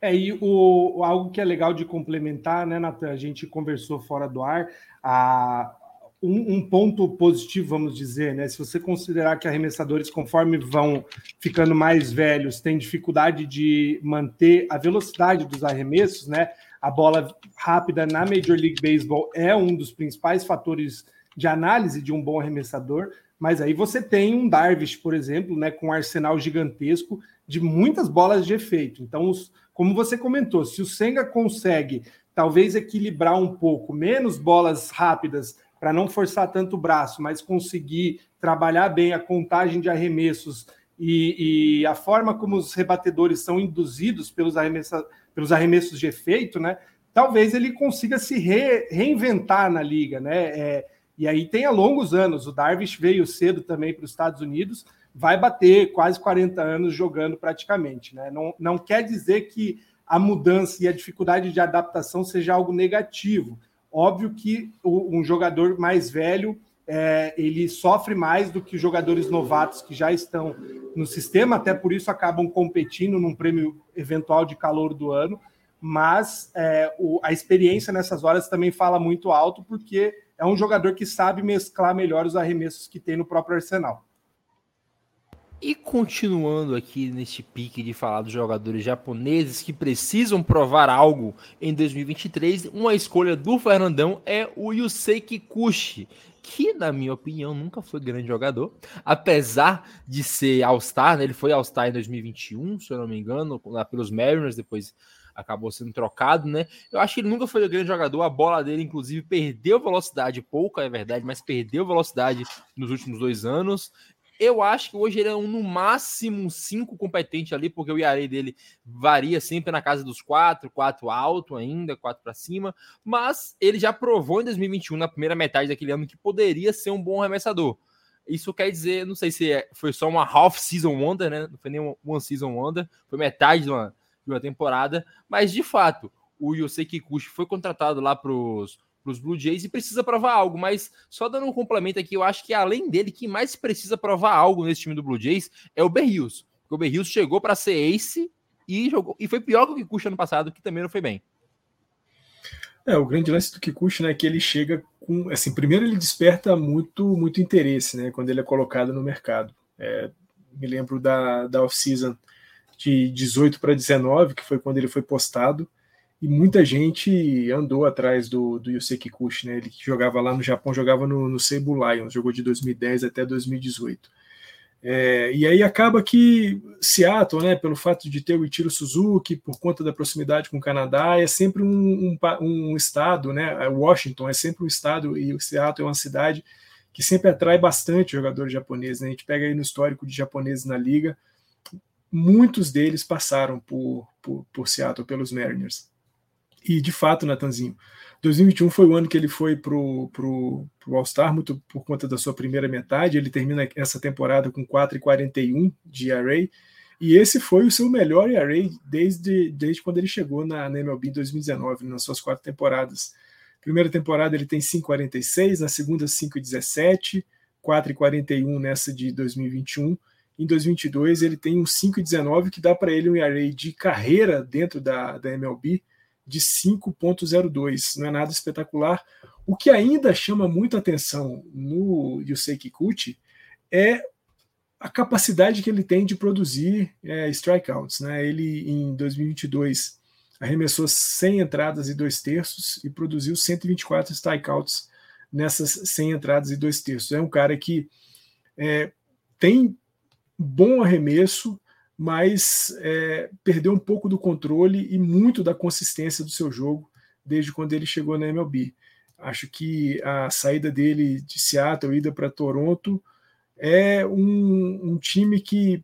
É, e o, algo que é legal de complementar, né, Natan? A gente conversou fora do ar, a, um, um, ponto positivo, vamos dizer, né? Se você considerar que arremessadores, conforme vão ficando mais velhos, têm dificuldade de manter a velocidade dos arremessos, né? A bola rápida na Major League Baseball é um dos principais fatores de análise de um bom arremessador, mas aí você tem um Darvish, por exemplo, né, com um arsenal gigantesco de muitas bolas de efeito. Então, os, como você comentou, se o Senga consegue talvez equilibrar um pouco, menos bolas rápidas para não forçar tanto o braço, mas conseguir trabalhar bem a contagem de arremessos e, e a forma como os rebatedores são induzidos pelos arremessadores pelos arremessos de efeito, né? Talvez ele consiga se re, reinventar na liga, né? É, e aí tem a longos anos. O Darvish veio cedo também para os Estados Unidos, vai bater quase 40 anos jogando praticamente, né? Não, não quer dizer que a mudança e a dificuldade de adaptação seja algo negativo. Óbvio que o, um jogador mais velho é, ele sofre mais do que jogadores novatos que já estão no sistema, até por isso acabam competindo num prêmio eventual de calor do ano. Mas é, o, a experiência nessas horas também fala muito alto, porque é um jogador que sabe mesclar melhor os arremessos que tem no próprio arsenal. E continuando aqui neste pique de falar dos jogadores japoneses que precisam provar algo em 2023, uma escolha do Fernandão é o Yusei Kikuchi, que, na minha opinião, nunca foi grande jogador, apesar de ser All-Star, né? ele foi All-Star em 2021, se eu não me engano, lá pelos Mariners, depois acabou sendo trocado, né? Eu acho que ele nunca foi um grande jogador, a bola dele, inclusive, perdeu velocidade, pouca é verdade, mas perdeu velocidade nos últimos dois anos. Eu acho que hoje ele é um, no máximo um 5 competente ali, porque o IARE dele varia sempre na casa dos 4, 4 alto ainda, 4 para cima, mas ele já provou em 2021, na primeira metade daquele ano, que poderia ser um bom arremessador. Isso quer dizer, não sei se é, foi só uma half season wonder, né? Não foi nem uma one season wonder, foi metade de uma, de uma temporada, mas de fato, o Yosei Kikuchi foi contratado lá para os para os Blue Jays e precisa provar algo. Mas só dando um complemento aqui, eu acho que além dele, quem mais precisa provar algo nesse time do Blue Jays é o Berrios. O Berrios chegou para ser ace e jogou e foi pior que o Kikuchi ano passado, que também não foi bem. É, o grande lance do Kikuchi, né, é que ele chega com, assim, primeiro ele desperta muito, muito interesse, né, quando ele é colocado no mercado. É, me lembro da, da off-season de 18 para 19, que foi quando ele foi postado e muita gente andou atrás do, do Kikuchi, né? Ele que jogava lá no Japão, jogava no, no Seibu Lions, jogou de 2010 até 2018. É, e aí acaba que Seattle, né, pelo fato de ter o Ichiro Suzuki, por conta da proximidade com o Canadá, é sempre um, um, um estado, né? Washington é sempre um estado e o Seattle é uma cidade que sempre atrai bastante jogadores japoneses. Né? A gente pega aí no histórico de japoneses na liga, muitos deles passaram por, por, por Seattle, pelos Mariners. E de fato, Natanzinho, 2021 foi o ano que ele foi para o All-Star, muito por conta da sua primeira metade. Ele termina essa temporada com 4,41 de ERA. E esse foi o seu melhor ERA desde, desde quando ele chegou na, na MLB em 2019, nas suas quatro temporadas. Primeira temporada ele tem 5,46, na segunda 5,17, 4,41 nessa de 2021. Em 2022 ele tem um 5,19 que dá para ele um ERA de carreira dentro da, da MLB de 5.02. Não é nada espetacular. O que ainda chama muita atenção no Yusei Kikuchi é a capacidade que ele tem de produzir é, strikeouts. Né? Ele, em 2022, arremessou 100 entradas e dois terços e produziu 124 strikeouts nessas 100 entradas e dois terços. É um cara que é, tem bom arremesso, mas é, perdeu um pouco do controle e muito da consistência do seu jogo desde quando ele chegou na MLB. Acho que a saída dele de Seattle, ida para Toronto, é um, um, time que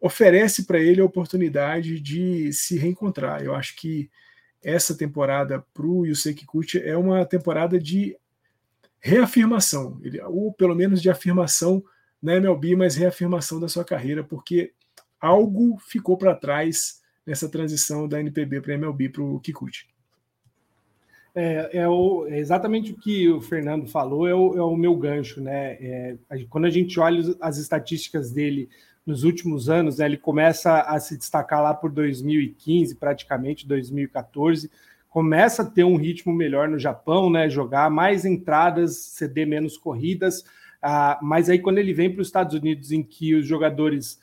oferece para ele a oportunidade de se reencontrar. Eu acho que essa temporada para o Yusei Kikuchi é uma temporada de reafirmação, ou pelo menos de afirmação na MLB, mas reafirmação da sua carreira, porque algo ficou para trás nessa transição da NPB para MLB para o Kikuchi. É, é, é, exatamente o que o Fernando falou, é o, é o meu gancho, né? É, quando a gente olha as estatísticas dele nos últimos anos, né, ele começa a se destacar lá por 2015, praticamente 2014, começa a ter um ritmo melhor no Japão, né? Jogar mais entradas, ceder menos corridas. Ah, mas aí quando ele vem para os Estados Unidos, em que os jogadores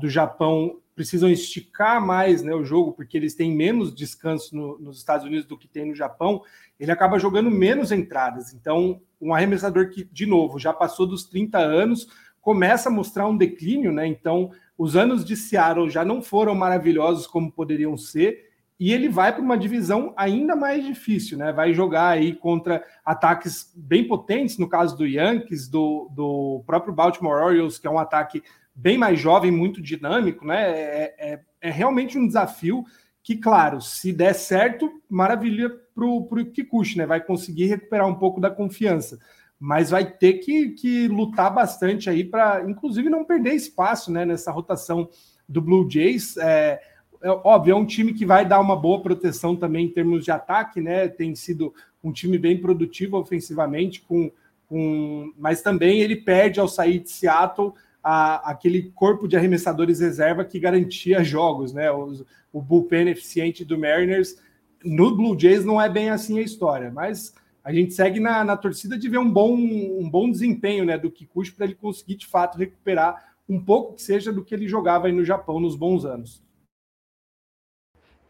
do Japão precisam esticar mais né, o jogo, porque eles têm menos descanso no, nos Estados Unidos do que tem no Japão, ele acaba jogando menos entradas. Então, um arremessador que, de novo, já passou dos 30 anos, começa a mostrar um declínio, né? Então, os anos de Seattle já não foram maravilhosos como poderiam ser, e ele vai para uma divisão ainda mais difícil, né? Vai jogar aí contra ataques bem potentes, no caso do Yankees, do, do próprio Baltimore Orioles, que é um ataque bem mais jovem, muito dinâmico, né? É, é, é realmente um desafio que, claro, se der certo, maravilha para o Kikuchi, né? Vai conseguir recuperar um pouco da confiança. Mas vai ter que, que lutar bastante aí para, inclusive, não perder espaço né, nessa rotação do Blue Jays. É, é, óbvio, é um time que vai dar uma boa proteção também em termos de ataque, né? Tem sido um time bem produtivo ofensivamente, com, com, mas também ele perde ao sair de Seattle a, aquele corpo de arremessadores reserva que garantia jogos, né? Os, o bullpen eficiente do Mariners. No Blue Jays não é bem assim a história, mas a gente segue na, na torcida de ver um bom, um bom desempenho né, do Kikuchi para ele conseguir de fato recuperar um pouco que seja do que ele jogava aí no Japão nos bons anos.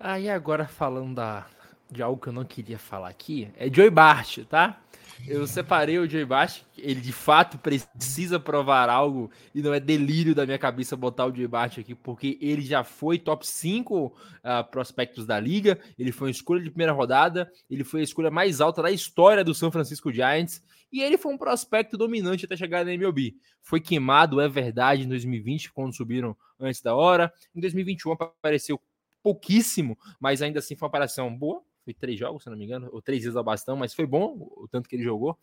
Aí ah, agora falando da, de algo que eu não queria falar aqui, é Joey Bart, tá? Eu separei o Joey Bart, ele de fato precisa provar algo e não é delírio da minha cabeça botar o Joey Bart aqui, porque ele já foi top 5 uh, ah, prospectos da liga, ele foi uma escolha de primeira rodada, ele foi a escolha mais alta da história do São Francisco Giants e ele foi um prospecto dominante até chegar na MLB. Foi queimado, é verdade, em 2020, quando subiram antes da hora. Em 2021 apareceu pouquíssimo, mas ainda assim foi uma aparição boa, foi três jogos, se não me engano, ou três vezes ao bastão, mas foi bom o tanto que ele jogou.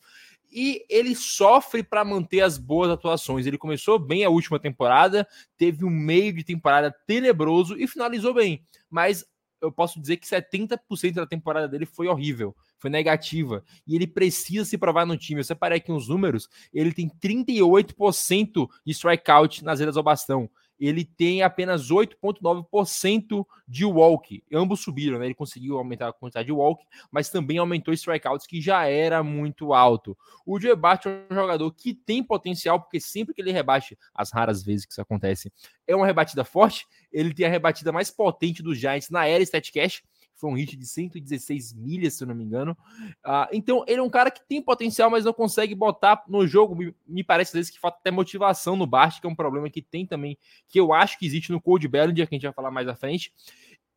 E ele sofre para manter as boas atuações. Ele começou bem a última temporada, teve um meio de temporada tenebroso e finalizou bem. Mas eu posso dizer que 70% da temporada dele foi horrível, foi negativa. E ele precisa se provar no time. Eu separei aqui uns números. Ele tem 38% de strikeout nas redes ao bastão ele tem apenas 8,9% de walk. Ambos subiram, né? Ele conseguiu aumentar a quantidade de walk, mas também aumentou strikeouts, que já era muito alto. O Joe Bart é um jogador que tem potencial, porque sempre que ele rebate, as raras vezes que isso acontece, é uma rebatida forte. Ele tem a rebatida mais potente dos Giants na era StatCast, foi um hit de 116 milhas, se eu não me engano. Uh, então, ele é um cara que tem potencial, mas não consegue botar no jogo. Me, me parece às vezes que falta até motivação no Bart, que é um problema que tem também, que eu acho que existe no Cold Bellinger, que a gente vai falar mais à frente.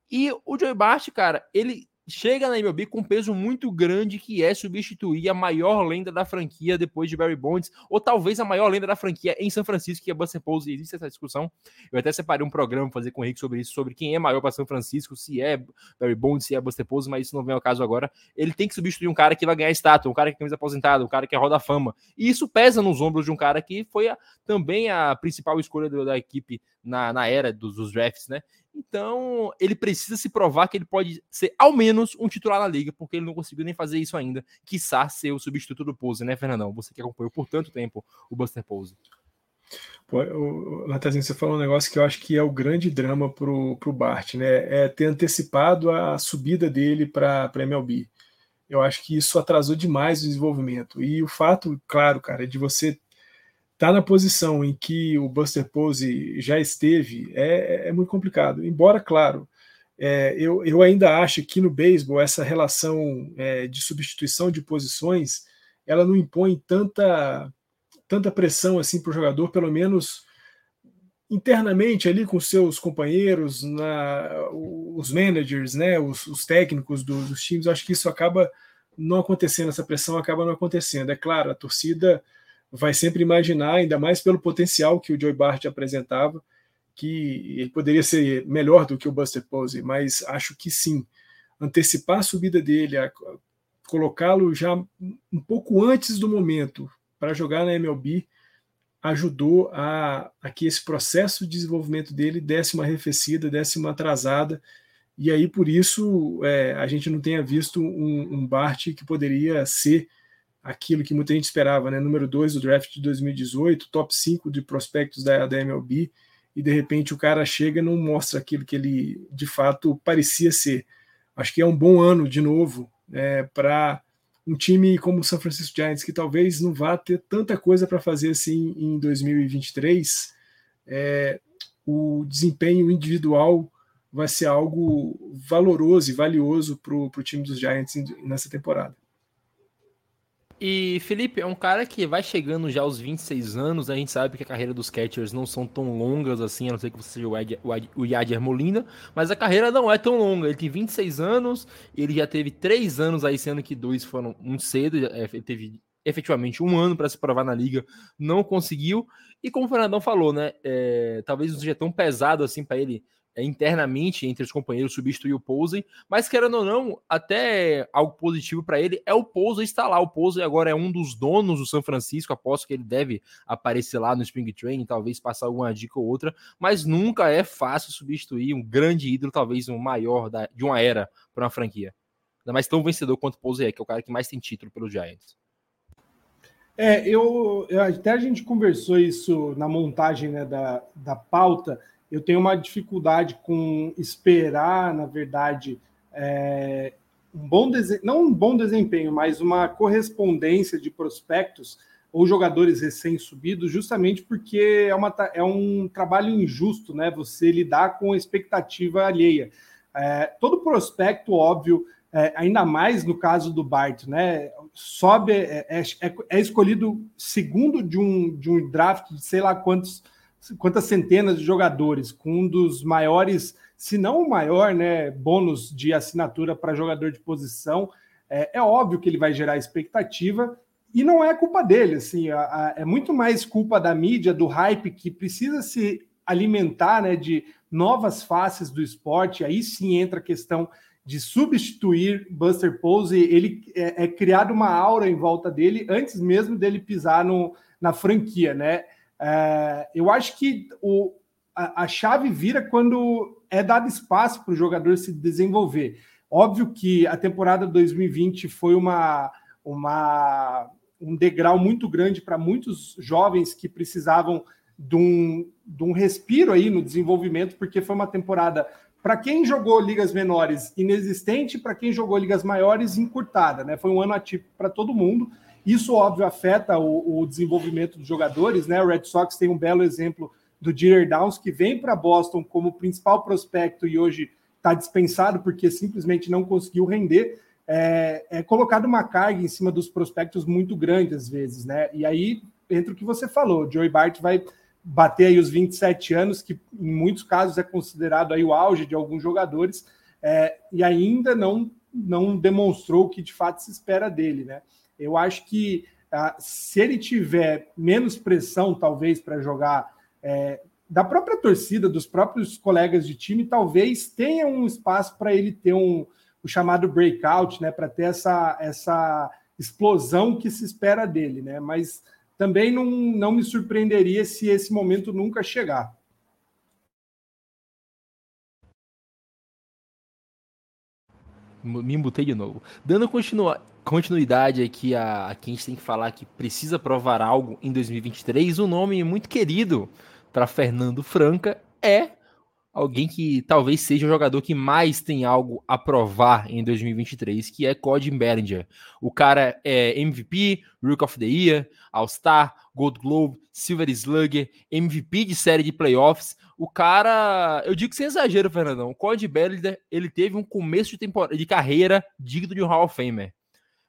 E o Joey Bart, cara, ele chega na MLB com um peso muito grande que é substituir a maior lenda da franquia depois de Barry Bonds, ou talvez a maior lenda da franquia em São Francisco, que é Buster Posey. Existe essa discussão. Eu até separei um programa fazer com o Henrique sobre isso, sobre quem é maior para São Francisco, se é Barry Bonds, se é Buster Posey, mas isso não vem ao caso agora. Ele tem que substituir um cara que vai ganhar estátua, um cara que é camisa aposentado, um cara que é roda fama. E isso pesa nos ombros de um cara que foi a, também a principal escolha da equipe na, na era dos, dos drafts, né? Então, ele precisa se provar que ele pode ser ao menos um titular na liga, porque ele não conseguiu nem fazer isso ainda. Quiçá ser o substituto do Pose, né, Fernandão? Você que acompanhou por tanto tempo o Buster Pose. Pô, Natazinho, você falou um negócio que eu acho que é o grande drama pro, pro Bart, né? É ter antecipado a subida dele para a MLB. Eu acho que isso atrasou demais o desenvolvimento. E o fato, claro, cara, de você tá na posição em que o Buster Pose já esteve é, é muito complicado. Embora, claro, é, eu, eu ainda acho que no beisebol essa relação é, de substituição de posições ela não impõe tanta, tanta pressão assim para o jogador, pelo menos internamente ali com seus companheiros, na, os managers, né, os, os técnicos do, dos times. Acho que isso acaba não acontecendo, essa pressão acaba não acontecendo. É claro, a torcida vai sempre imaginar, ainda mais pelo potencial que o Joey Bart apresentava, que ele poderia ser melhor do que o Buster Posey, mas acho que sim. Antecipar a subida dele, colocá-lo já um pouco antes do momento para jogar na MLB, ajudou a, a, que esse processo de desenvolvimento dele desse uma arrefecida, desse uma atrasada, e aí por isso é, a gente não tenha visto um, um Bart que poderia ser aquilo que muita gente esperava, né? Número 2 do draft de 2018, top 5 de prospectos da, da MLB, e de repente o cara chega e não mostra aquilo que ele de fato parecia ser. Acho que é um bom ano de novo é, para um time como o San Francisco Giants, que talvez não vá ter tanta coisa para fazer assim em 2023. É, o desempenho individual vai ser algo valoroso e valioso para o time dos Giants nessa temporada. E Felipe é um cara que vai chegando já aos 26 anos, a gente sabe que a carreira dos catchers não são tão longas assim, a não ser que você seja o, Ed, o, Yadier Molina, mas a carreira não é tão longa. Ele tem 26 anos, ele já teve 3 anos aí, sendo que dois foram um cedo, é, ele teve efetivamente um ano para se provar na liga, não conseguiu. E como o Fernandão falou, né, é, talvez não seja tão pesado assim para ele internamente entre os companheiros substituir o Posey, mas querendo ou não, até algo positivo para ele é o Posey estar lá. O Posey agora é um dos donos do São Francisco, aposto que ele deve aparecer lá no Spring Training, talvez passar alguma dica ou outra, mas nunca é fácil substituir um grande ídolo, talvez um maior da, de uma era para uma franquia. Ainda mais tão vencedor quanto o Posey é, que é o cara que mais tem título pelos Giants. É, eu, eu, até a gente conversou isso na montagem né, da, da pauta eu tenho uma dificuldade com esperar, na verdade, é, um bom não um bom desempenho, mas uma correspondência de prospectos ou jogadores recém-subidos, justamente porque é, uma, é um trabalho injusto, né? Você lidar com a expectativa alheia. É, todo prospecto, óbvio, é, ainda mais no caso do Bart, né? Sobe, é, é, é, é, escolhido segundo de um, de um draft de sei lá quantos, quantas centenas de jogadores, com um dos maiores, se não o maior, né, bônus de assinatura para jogador de posição. É, é, óbvio que ele vai gerar expectativa e não é culpa dele, assim, a, a, é muito mais culpa da mídia, do hype que precisa se alimentar, né, de novas faces do esporte. Aí sim entra a questão de substituir Buster Pose, ele é, é, criado uma aura em volta dele antes mesmo dele pisar no, na franquia, né? É, eu acho que o, a, a, chave vira quando é dado espaço para o jogador se desenvolver. Óbvio que a temporada 2020 foi uma, uma, um degrau muito grande para muitos jovens que precisavam de um, de um respiro aí no desenvolvimento, porque foi uma temporada para quem jogou ligas menores, inexistente, para quem jogou ligas maiores, encurtada. Né? Foi um ano atípico para todo mundo. Isso, óbvio, afeta o, o, desenvolvimento dos jogadores. Né? O Red Sox tem um belo exemplo do Jeter Downs, que vem para Boston como principal prospecto e hoje está dispensado porque simplesmente não conseguiu render. É, é colocado uma carga em cima dos prospectos muito grande às vezes, né? E aí entra o que você falou, Joey Bart vai bater aí os 27 anos, que em muitos casos é considerado aí o auge de alguns jogadores, é, e ainda não, não demonstrou o que de fato se espera dele, né? Eu acho que ah, se ele tiver menos pressão, talvez, para jogar é, da própria torcida, dos próprios colegas de time, talvez tenha um espaço para ele ter um o chamado breakout, né? Para ter essa, essa explosão que se espera dele, né? Mas também não, não me surpreenderia se esse momento nunca chegar. Me embutei de novo. Dando continua, continuidade aqui a, a quem a gente tem que falar que precisa provar algo em 2023, um nome muito querido para Fernando Franca é alguém que talvez seja o jogador que mais tem algo a provar em 2023, que é Cody Bellinger. O cara é MVP, Rook of the Year, All-Star, Gold Globe, Silver Slugger, MVP de série de playoffs. O cara, eu digo sem exagero, Fernandão, o Cody Bellinger, ele teve um começo de temporada de carreira digno de um Hall of Famer.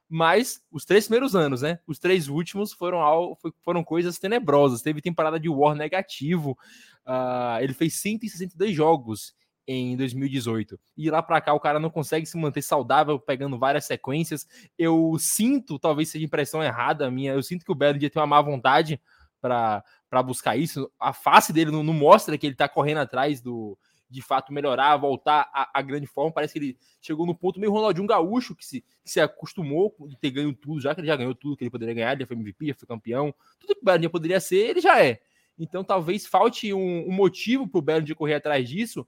Mas os três primeiros anos, né? Os três últimos foram, foram coisas tenebrosas. Teve temporada de War negativo. Uh, ele fez 162 jogos em 2018. E lá para cá o cara não consegue se manter saudável, pegando várias sequências. Eu sinto, talvez seja impressão errada minha, eu sinto que o Bellinger tem uma má vontade para buscar isso. A face dele não, não mostra que ele está correndo atrás do, de fato melhorar, voltar à, grande forma. Parece que ele chegou no ponto meio Ronaldinho Gaúcho, que se, que se acostumou de ter ganho tudo, já que ele já ganhou tudo que ele poderia ganhar, ele já foi MVP, já foi campeão, tudo que o Bellingham poderia ser, ele já é. Então talvez falte um, um motivo para o Bellingham correr atrás disso.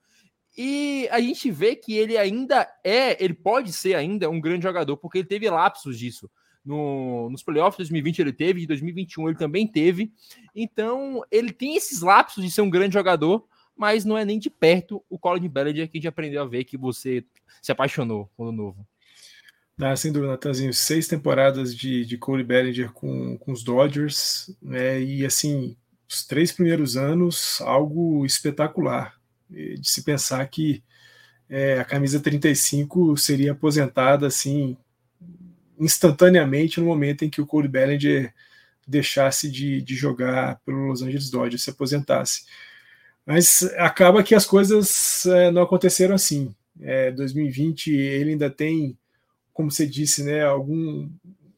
E a gente vê que ele ainda é, ele pode ser ainda um grande jogador, porque ele teve lapsos disso. No, nos playoffs de 2020 ele teve, de 2021 ele também teve. Então, ele tem esses lapsos de ser um grande jogador, mas não é nem de perto o Colin Bellinger que a gente aprendeu a ver que você se apaixonou quando novo. Ah, sem dúvida, Natanzinho. Seis temporadas de, de Cole Bellinger com, com os Dodgers, né? E assim, os três primeiros anos, algo espetacular. De se pensar que é, a camisa 35 seria aposentada assim instantaneamente no momento em que o Cole Bellinger deixasse de, de jogar pelo Los Angeles Dodgers, se aposentasse. Mas acaba que as coisas é, não aconteceram assim. É, 2020 ele ainda tem, como você disse, né, algum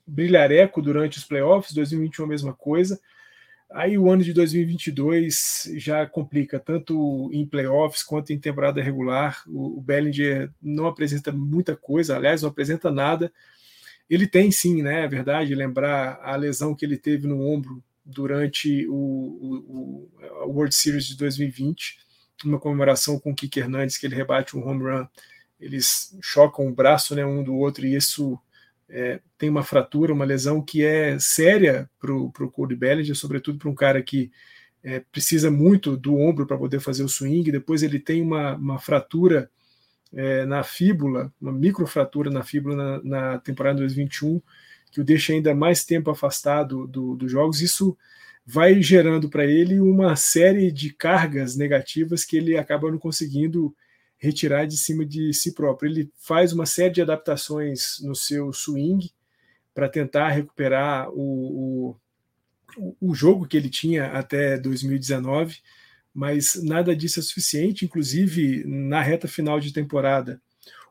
brilhareco durante os playoffs, 2021 a mesma coisa. Aí o ano de 2022 já complica, tanto em playoffs quanto em temporada regular. O, o Bellinger não apresenta muita coisa, aliás, não apresenta nada. Ele tem sim, né? É verdade, lembrar a lesão que ele teve no ombro durante o, o, o, World Series de 2020, uma comemoração com o Kike Hernandes, que ele rebate um home run, eles chocam o braço né, um do outro e isso é, tem uma fratura, uma lesão que é séria para o Cody Bellinger, sobretudo para um cara que é, precisa muito do ombro para poder fazer o swing, depois ele tem uma, uma fratura é, na fíbula, uma microfratura na fíbula na, na temporada 2021, que o deixa ainda mais tempo afastado dos do jogos, isso vai gerando para ele uma série de cargas negativas que ele acaba não conseguindo retirar de cima de si próprio. Ele faz uma série de adaptações no seu swing para tentar recuperar o, o, o, jogo que ele tinha até 2019, mas nada disso é suficiente. Inclusive, na reta final de temporada,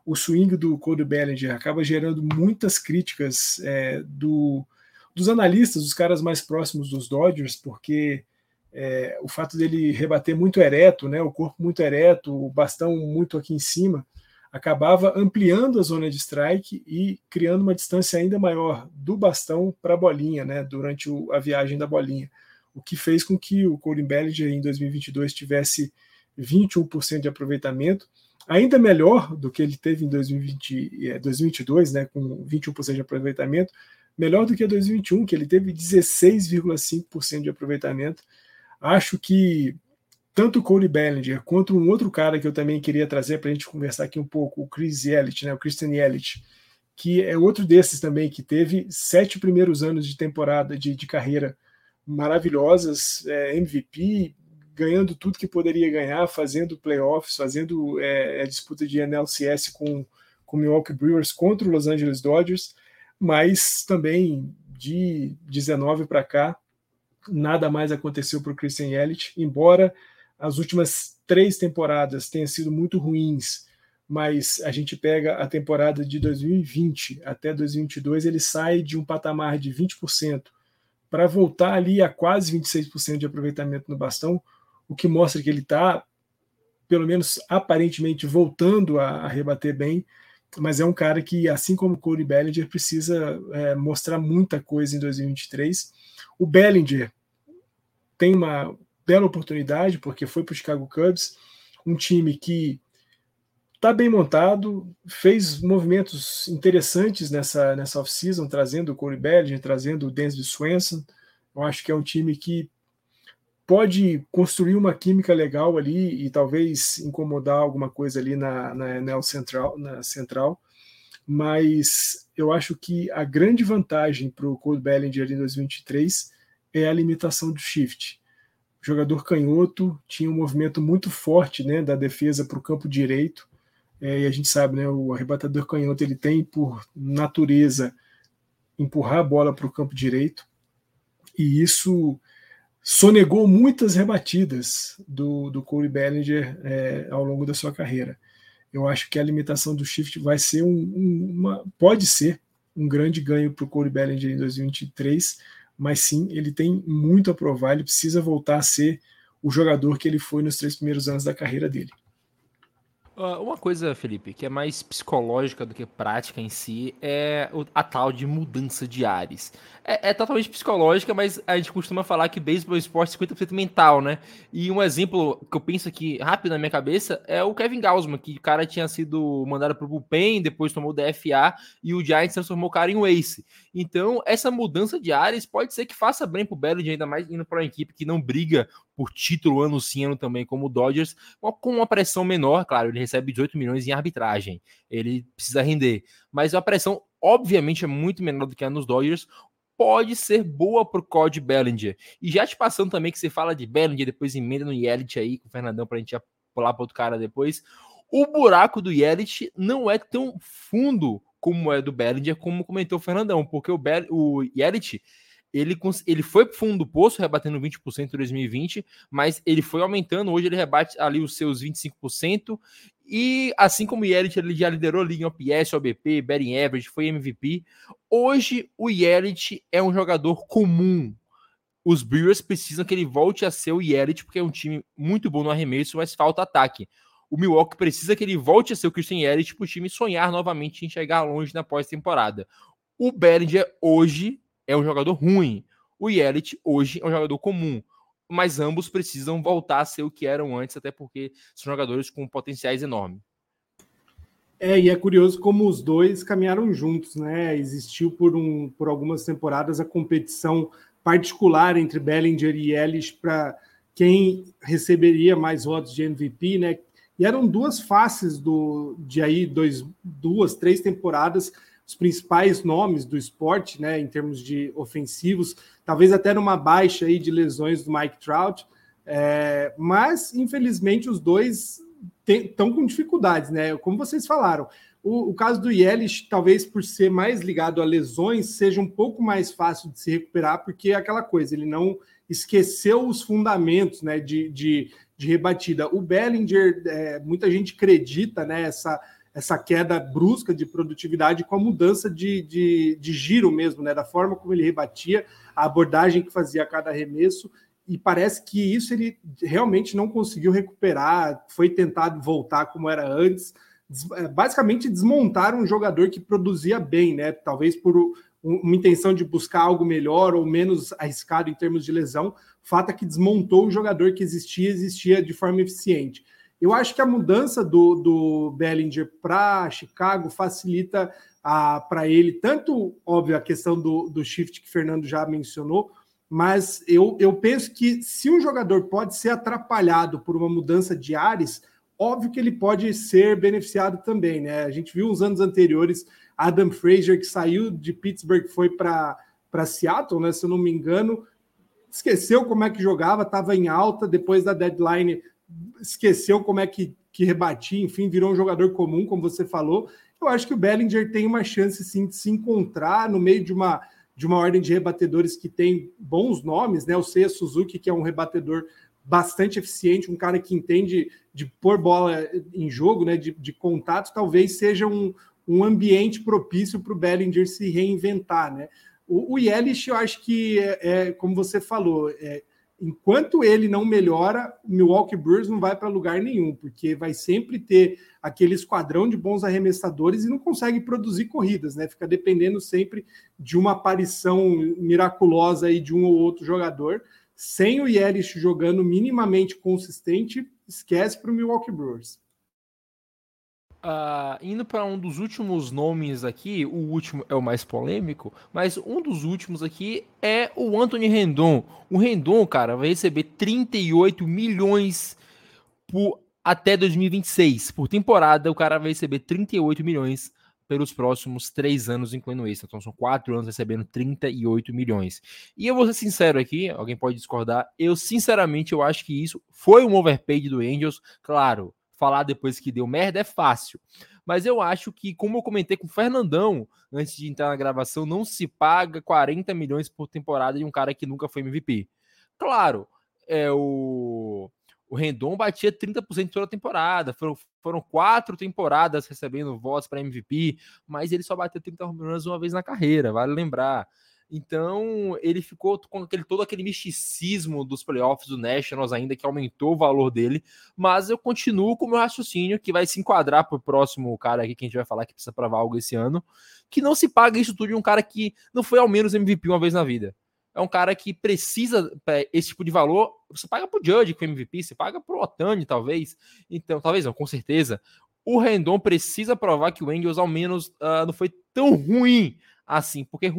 o swing do Cody Bellinger acaba gerando muitas críticas é, do, dos analistas, dos caras mais próximos dos Dodgers, porque é, o fato dele rebater muito ereto, né, o corpo muito ereto, o bastão muito aqui em cima, acabava ampliando a zona de strike e criando uma distância ainda maior do bastão para a bolinha, né, durante o, a viagem da bolinha, o que fez com que o Colin Bellinger em 2022 tivesse 21% de aproveitamento, ainda melhor do que ele teve em 2020, 2022, é, né, com 21% de aproveitamento, melhor do que 2021, que ele teve 16,5% de aproveitamento. Acho que tanto o Cole Bellinger quanto um outro cara que eu também queria trazer para a gente conversar aqui um pouco, o Chris Yelich, né, o Christian Yelich, que é outro desses também que teve sete primeiros anos de temporada de, de carreira maravilhosas, é, MVP, ganhando tudo que poderia ganhar, fazendo playoffs, fazendo é, a disputa de NLCS com com Milwaukee Brewers contra o Los Angeles Dodgers, mas também de 19 para cá nada mais aconteceu para o Christian Yelich, embora as últimas três temporadas tenham sido muito ruins, mas a gente pega a temporada de 2020 até 2022, ele sai de um patamar de 20% para voltar ali a quase 26% de aproveitamento no bastão, o que mostra que ele está, pelo menos aparentemente, voltando a, a, rebater bem, mas é um cara que, assim como o Corey Bellinger, precisa é, mostrar muita coisa em 2023. O Bellinger tem uma bela oportunidade, porque foi para o Chicago Cubs, um time que está bem montado, fez movimentos interessantes nessa, nessa off-season, trazendo o Corey Bellinger, trazendo o Dansby Swenson. Eu acho que é um time que pode construir uma química legal ali e talvez incomodar alguma coisa ali na, na NL Central, na Central. Mas eu acho que a grande vantagem para o Cole Bellinger em 2023 é a limitação do shift jogador canhoto, tinha um movimento muito forte né, da defesa para o campo direito. É, e a gente sabe, né, o arrebatador canhoto ele tem por natureza empurrar a bola para o campo direito. E isso sonegou muitas rebatidas do, do Corey Bellinger é, ao longo da sua carreira. Eu acho que a limitação do shift vai ser um, um, uma, pode ser um grande ganho para o Corey Bellinger em 2023, mas sim, ele tem muito a provar, ele precisa voltar a ser o jogador que ele foi nos três primeiros anos da carreira dele. Ah, uma coisa, Felipe, que é mais psicológica do que prática em si é a tal de mudança de ares. É, é totalmente psicológica, mas a gente costuma falar que beisebol é um esporte 50% mental, né? E um exemplo que eu penso aqui rápido na minha cabeça é o Kevin Gausman, que o cara tinha sido mandado pro bullpen, depois tomou DFA e o Giants transformou o cara em ace. Então, essa mudança de ares pode ser que faça bem pro Bellinger, ainda mais indo para uma equipe que não briga por título ano sim, ano também, como o Dodgers, com uma pressão menor, claro, ele recebe 18 milhões em arbitragem, ele precisa render, mas a pressão, obviamente, é muito menor do que a nos Dodgers, pode ser boa pro Cody Bellinger. E já te passando também que você fala de Bellinger, depois emenda no Yelich aí, com o Fernandão, pra gente pular para outro cara depois, o buraco do Yelich não é tão fundo como é do Bellinger, como comentou o Fernandão, porque o, Bell, o Yelich ele, ele foi pro fundo do poço, rebatendo 20% em 2020, mas ele foi aumentando. Hoje ele rebate ali os seus 25%. E assim como o Yelich, ele já liderou a liga em OPS, OBP, batting average, foi MVP. Hoje o Yelich é um jogador comum. Os Brewers precisam que ele volte a ser o Yelich, porque é um time muito bom no arremesso, mas falta ataque. O Milwaukee precisa que ele volte a ser o Christian Yelich para o time sonhar novamente em chegar longe na pós-temporada. O Bellinger hoje é um jogador ruim. O Yelich hoje é um jogador comum. Mas ambos precisam voltar a ser o que eram antes, até porque são jogadores com potenciais enormes. É, e é curioso como os dois caminharam juntos, né? Existiu por, um, por algumas temporadas a competição particular entre Bellinger e Ellis para quem receberia mais votos de MVP, né? E eram duas faces do, de aí dois, duas, três temporadas os principais nomes do esporte, né, em termos de ofensivos, talvez até numa baixa aí de lesões do Mike Trout, é, mas infelizmente os dois estão com dificuldades, né? Como vocês falaram, o, o caso do Yelich, talvez por ser mais ligado a lesões, seja um pouco mais fácil de se recuperar, porque é aquela coisa, ele não esqueceu os fundamentos né, de, de, de rebatida. O Bellinger, é, muita gente acredita né, essa queda brusca de produtividade com a mudança de, de, de giro mesmo, né, da forma como ele rebatia, a abordagem que fazia a cada arremesso e parece que isso ele realmente não conseguiu recuperar, foi tentado voltar como era antes, é, basicamente desmontar um jogador que produzia bem, né? Talvez por uma intenção de buscar algo melhor ou menos arriscado em termos de lesão. Fato é que desmontou o jogador que existia, existia de forma eficiente. Eu acho que a mudança do, do Bellinger para Chicago facilita para ele, tanto, óbvio, a questão do, do shift que Fernando já mencionou, mas eu, eu penso que se um jogador pode ser atrapalhado por uma mudança de ares, óbvio que ele pode ser beneficiado também, né? A gente viu uns anos anteriores Adam Frazier que saiu de Pittsburgh foi para Seattle, né? Se eu não me engano, esqueceu como é que jogava, estava em alta depois da deadline, esqueceu como é que, que rebatia, enfim, virou um jogador comum, como você falou. Eu acho que o Bellinger tem uma chance sim de se encontrar no meio de uma de uma ordem de rebatedores que tem bons nomes, né? O Seiya Suzuki, que é um rebatedor bastante eficiente, um cara que entende de pôr bola em jogo, né? De, de contato, talvez seja um, um ambiente propício para o Bellinger se reinventar, né? O, o Yelich, eu acho que é, é como você falou, é, enquanto ele não melhora, o Milwaukee Brewers não vai para lugar nenhum, porque vai sempre ter aquele esquadrão de bons arremessadores e não consegue produzir corridas, né? Fica dependendo sempre de uma aparição miraculosa aí de um ou outro jogador. Sem o Yelich jogando minimamente consistente, esquece para o Milwaukee Brewers. Uh, indo para um dos últimos nomes aqui, o último é o mais polêmico, mas um dos últimos aqui é o Anthony Rendon. O Rendon, cara, vai receber 38 milhões por até 2026. Por temporada, o cara vai receber 38 milhões pelos próximos três anos, incluindo esse. Então são quatro anos recebendo 38 milhões. E eu vou ser sincero aqui, alguém pode discordar. Eu, sinceramente, eu acho que isso foi um overpaid do Angels. Claro, falar depois que deu merda é fácil. Mas eu acho que, como eu comentei com o Fernandão antes de entrar na gravação, não se paga 40 milhões por temporada de um cara que nunca foi MVP. Claro, é o. O Rendon batia 30% toda a temporada. Foram, foram quatro temporadas recebendo votos para MVP, mas ele só bateu 30 milhões uma vez na carreira, vale lembrar. Então, ele ficou com aquele, todo aquele misticismo dos playoffs do Nationals ainda, que aumentou o valor dele. Mas eu continuo com o meu raciocínio, que vai se enquadrar para o próximo cara aqui, que a gente vai falar que precisa provar algo esse ano, que não se paga isso tudo de um cara que não foi ao menos MVP uma vez na vida. É um cara que precisa esse tipo de valor. Você paga pro Judge com MVP, você paga pro Otani, talvez. Então, talvez não, com certeza. O Rendon precisa provar que o Angels ao menos uh, não foi tão ruim assim, porque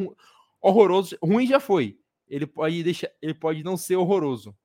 horroroso, ruim já foi. Ele pode deixar, ele pode não ser horroroso.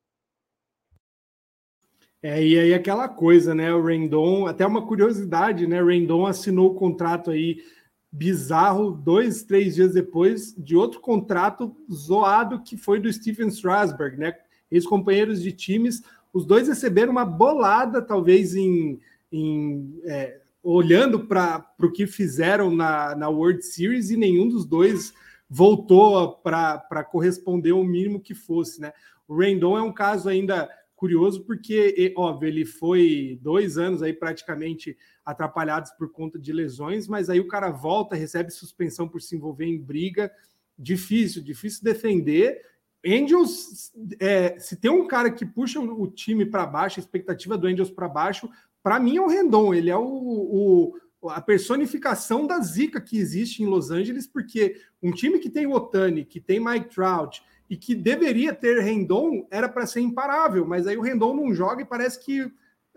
É, e aí aquela coisa, né? O Rendon, até uma curiosidade, né? O Rendon assinou o contrato aí bizarro dois, três dias depois de outro contrato zoado que foi do Steven Strasberg, né? Ex-companheiros de times, os dois receberam uma bolada, talvez em, em é, olhando para o que fizeram na, na World Series, e nenhum dos dois voltou para corresponder o mínimo que fosse, né? O Rendon é um caso ainda curioso porque, óbvio, ele foi dois anos aí praticamente atrapalhados por conta de lesões, mas aí o cara volta, recebe suspensão por se envolver em briga, difícil, difícil defender. Angels, é, se tem um cara que puxa o time para baixo, a expectativa do Angels para baixo, para mim é o Rendon, ele é o, o a personificação da zica que existe em Los Angeles, porque um time que tem Otani, que tem Mike Trout e que deveria ter Rendon era para ser imparável, mas aí o Rendon não joga e parece que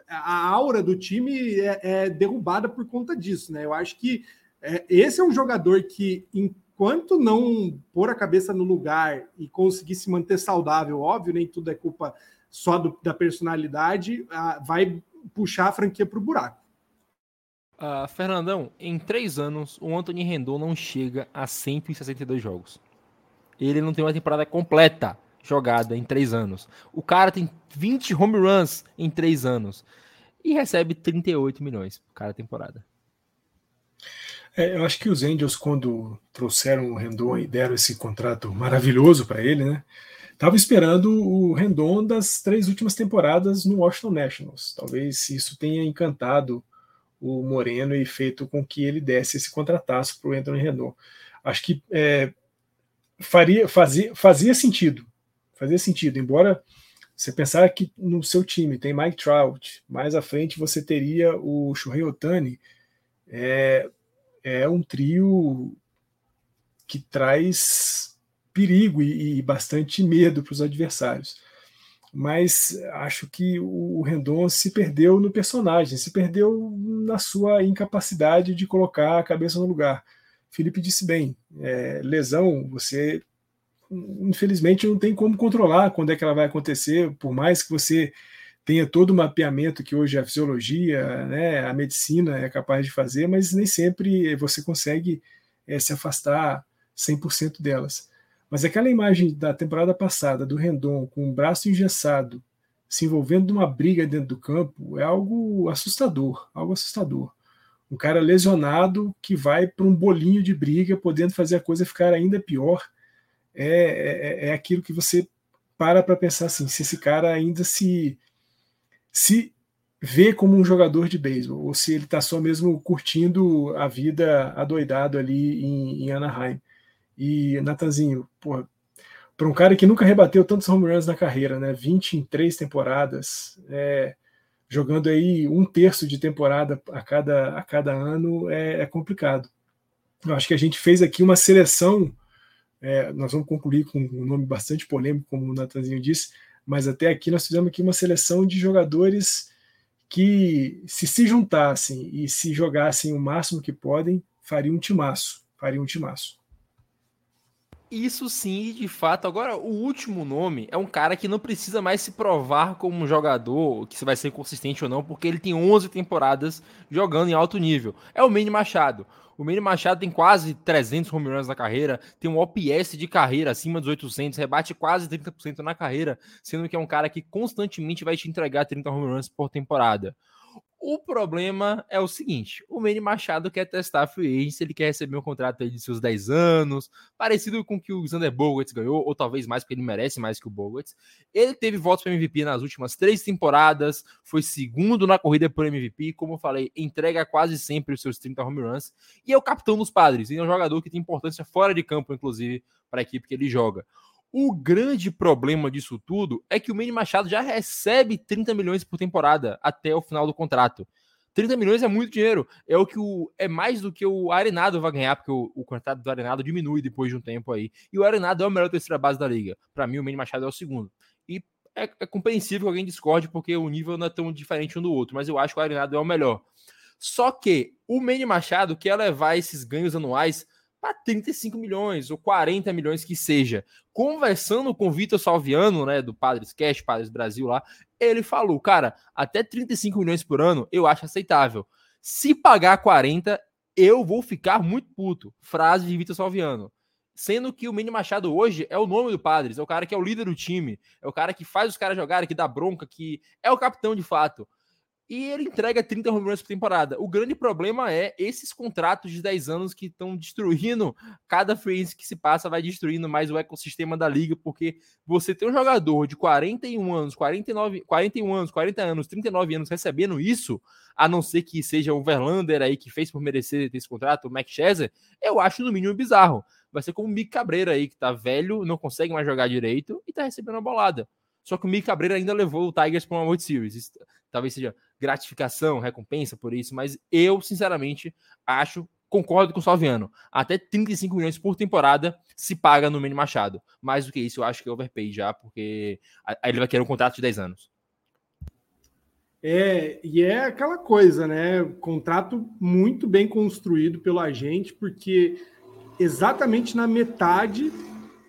a aura do time é, é derrubada por conta disso, né? Eu acho que é, esse é um jogador que, enquanto não pôr a cabeça no lugar e conseguir se manter saudável, óbvio, nem tudo é culpa só do, da personalidade, vai puxar a franquia para o buraco. Uh, Fernandão, em três anos, o Anthony Rendon não chega a 162 jogos. Ele não tem uma temporada completa jogada em três anos. O cara tem 20 home runs em três anos. e recebe 38 milhões por cada temporada. É, eu acho que os Angels, quando trouxeram o Rendon e deram esse contrato maravilhoso para ele, né? Tava esperando o Rendon das três últimas temporadas no Washington Nationals. Talvez isso tenha encantado o Moreno e feito com que ele desse esse contrataço para o Anthony Rendon. Acho que é, faria, fazia, fazia sentido. Fazia sentido, embora você pensar que no seu time tem Mike Trout, mais à frente você teria o Shohei Otani, é, é um trio que traz perigo e, e bastante medo para os adversários. Mas acho que o Rendon se perdeu no personagem, se perdeu na sua incapacidade de colocar a cabeça no lugar. Felipe disse bem, é, lesão, você infelizmente não tem como controlar quando é que ela vai acontecer, por mais que você tenha todo o mapeamento que hoje a fisiologia, né, a medicina é capaz de fazer, mas nem sempre você consegue é, se afastar 100% delas. Mas aquela imagem da temporada passada do Rendon com o braço engessado, se envolvendo numa briga dentro do campo, é algo assustador, algo assustador. Um cara lesionado que vai para um bolinho de briga, podendo fazer a coisa ficar ainda pior é, é, é aquilo que você para para pensar assim, se esse cara ainda se se vê como um jogador de beisebol, ou se ele está só mesmo curtindo a vida adoidado ali em, em Anaheim. E, Natanzinho, para um cara que nunca rebateu tantos home runs na carreira, né? 20 em três temporadas, é, jogando aí um terço de temporada a cada, a cada ano, é, é complicado. Eu acho que a gente fez aqui uma seleção é, nós vamos concluir com um nome bastante polêmico, como o Natanzinho disse, mas até aqui nós fizemos aqui uma seleção de jogadores que, se se juntassem e se jogassem o máximo que podem, fariam um timaço. Fariam um timaço. Isso sim, de fato. Agora, o último nome é um cara que não precisa mais se provar como um jogador, que se vai ser consistente ou não, porque ele tem 11 temporadas jogando em alto nível. É o Manny Machado. O Manny Machado tem quase 300 home runs na carreira, tem um OPS de carreira acima dos 800, rebate quase 30% na carreira, sendo que é um cara que constantemente vai te entregar 30 home runs por temporada. O problema é o seguinte: o Manny Machado quer testar a free agency, ele quer receber um contrato de seus 10 anos, parecido com o que o Xander Bogarts ganhou, ou talvez mais, porque ele merece mais que o Bogarts. Ele teve votos para MVP nas últimas três temporadas, foi segundo na corrida por MVP, como eu falei, entrega quase sempre os seus 30 home runs, e é o capitão dos padres, e é um jogador que tem importância fora de campo, inclusive, para a equipe que ele joga. O grande problema disso tudo é que o Manny Machado já recebe 30 milhões por temporada até o final do contrato. 30 milhões é muito dinheiro. É o que o é mais do que o Arenado vai ganhar, porque o, o contrato do Arenado diminui depois de um tempo aí. E o Arenado é o melhor terceira base da liga. Para mim, o Manny Machado é o segundo. E é, é, compreensível que alguém discorde, porque o nível não é tão diferente um do outro, mas eu acho que o Arenado é o melhor. Só que o Manny Machado quer levar esses ganhos anuais para 35 milhões ou 40 milhões que seja. Conversando com o Vitor Salviano, né, do Padres Cash, Padres Brasil lá, ele falou, cara, até 35 milhões por ano eu acho aceitável. Se pagar 40, eu vou ficar muito puto. Frase de Vitor Salviano. Sendo que o Mini Machado hoje é o nome do Padres, é o cara que é o líder do time, é o cara que faz os caras jogarem, que dá bronca, que é o capitão de fato e ele entrega 30 home runs por temporada. O grande problema é esses contratos de 10 anos que estão destruindo cada free que se passa, vai destruindo mais o ecossistema da liga, porque você tem um jogador de 41 anos, 49, 41 anos, 40 anos, 39 anos recebendo isso, a não ser que seja o Verlander aí que fez por merecer esse contrato, o Max Scherzer, eu acho no mínimo bizarro. Vai ser como o Mick Cabreira aí, que tá velho, não consegue mais jogar direito e tá recebendo a bolada. Só que o Mick Cabreira ainda levou o Tigers para uma World Series. Isso, talvez seja gratificação, recompensa por isso, mas eu, sinceramente, acho, concordo com o Salviano, até 35 milhões por temporada se paga no Mini Machado. Mais do que isso, eu acho que é overpay já, porque aí ele vai querer um contrato de 10 anos. É, e é aquela coisa, né? Contrato muito bem construído pelo agente, porque exatamente na metade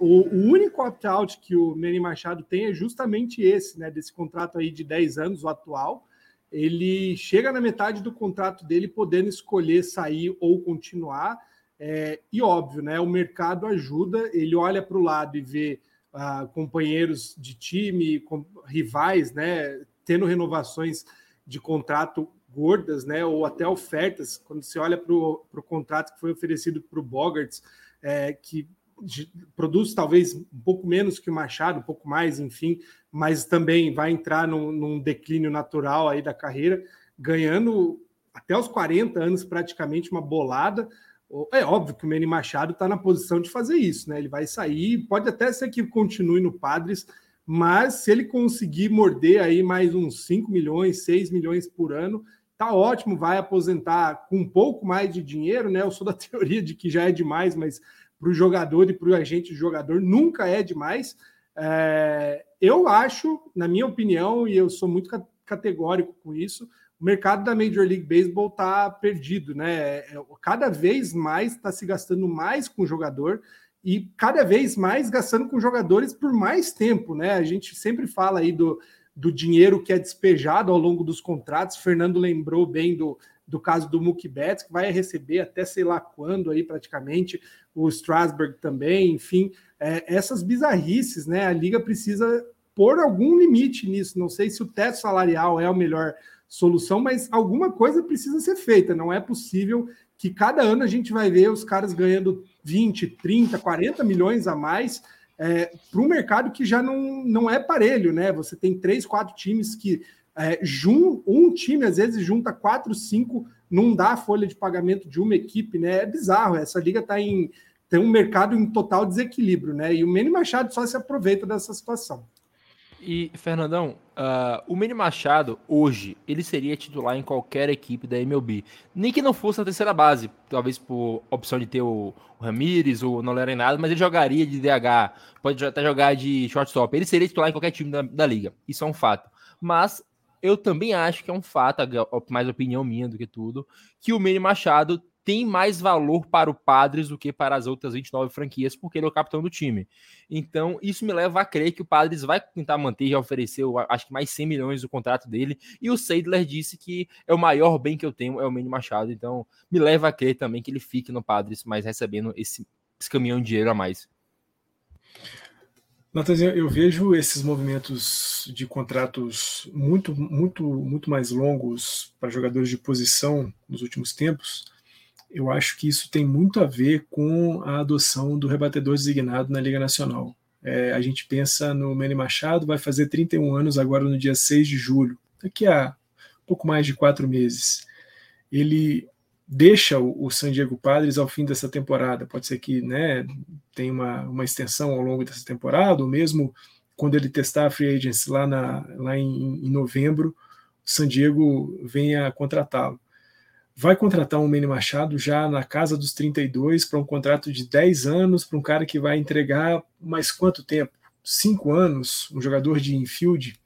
o, o único opt-out que o Manny Machado tem é justamente esse, né? Desse contrato aí de 10 anos, o atual. Ele chega na metade do contrato dele podendo escolher sair ou continuar. É, e óbvio, né? O mercado ajuda, ele olha para o lado e vê uh, companheiros de time, com, rivais, né? Tendo renovações de contrato gordas, né? Ou até ofertas. Quando você olha para o contrato que foi oferecido para o Bogarts, é, que produz talvez um pouco menos que o Machado, um pouco mais, enfim, mas também vai entrar num, num declínio natural aí da carreira, ganhando até os 40 anos praticamente uma bolada. É óbvio que o Manny Machado está na posição de fazer isso, né? Ele vai sair, pode até ser que continue no Padres, mas se ele conseguir morder aí mais uns 5 milhões, 6 milhões por ano, tá ótimo, vai aposentar com um pouco mais de dinheiro, né? Eu sou da teoria de que já é demais, mas para o jogador e para o agente de jogador nunca é demais. É, eu acho, na minha opinião, e eu sou muito categórico com isso, o mercado da Major League Baseball está perdido, né? É, cada vez mais está se gastando mais com o jogador e cada vez mais gastando com jogadores por mais tempo, né? A gente sempre fala aí do, do dinheiro que é despejado ao longo dos contratos. Fernando lembrou bem do, do caso do Mookie Betts, que vai receber até sei lá quando aí praticamente, o Strasburg também, enfim, é, essas bizarrices, né? A liga precisa pôr algum limite nisso. Não sei se o teto salarial é a melhor solução, mas alguma coisa precisa ser feita. Não é possível que cada ano a gente vai ver os caras ganhando 20, 30, 40 milhões a mais é, para um mercado que já não, não é parelho, né? Você tem três, quatro times que é, jun, um time às vezes junta quatro, cinco, não dá a folha de pagamento de uma equipe, né? É bizarro. Essa liga está em tem um mercado em total desequilíbrio, né? E o Manny Machado só se aproveita dessa situação. E, Fernandão, uh, o Manny Machado, hoje, ele seria titular em qualquer equipe da MLB. Nem que não fosse na terceira base, talvez por opção de ter o, o Ramires ou não era nada, mas ele jogaria de DH, pode até jogar de shortstop. Ele seria titular em qualquer time da, da liga. Isso é um fato. Mas eu também acho que é um fato, mais opinião minha do que tudo, que o Manny Machado tem mais valor para o Padres do que para as outras 29 franquias, porque ele é o capitão do time. Então, isso me leva a crer que o Padres vai tentar manter, já ofereceu, acho que mais 100 milhões do contrato dele, e o Seidler disse que é o maior bem que eu tenho, é o Manny Machado. Então, me leva a crer também que ele fique no Padres, mas recebendo esse, esse caminhão de dinheiro a mais. Natanzinho, eu vejo esses movimentos de contratos muito, muito, muito mais longos para jogadores de posição nos últimos tempos. Eu acho que isso tem muito a ver com a adoção do rebatedor designado na Liga Nacional. É, a gente pensa no Manny Machado, vai fazer 31 anos agora no dia 6 de julho, daqui a pouco mais de quatro meses. Ele deixa o, o San Diego Padres ao fim dessa temporada. Pode ser que né, tenha uma, uma extensão ao longo dessa temporada, ou mesmo quando ele testar a free agency lá, na, lá em, em novembro, o San Diego venha contratá-lo. Vai contratar um Manny Machado já na casa dos 32 para um contrato de 10 anos, para um cara que vai entregar mais quanto tempo? Cinco anos, um jogador de infield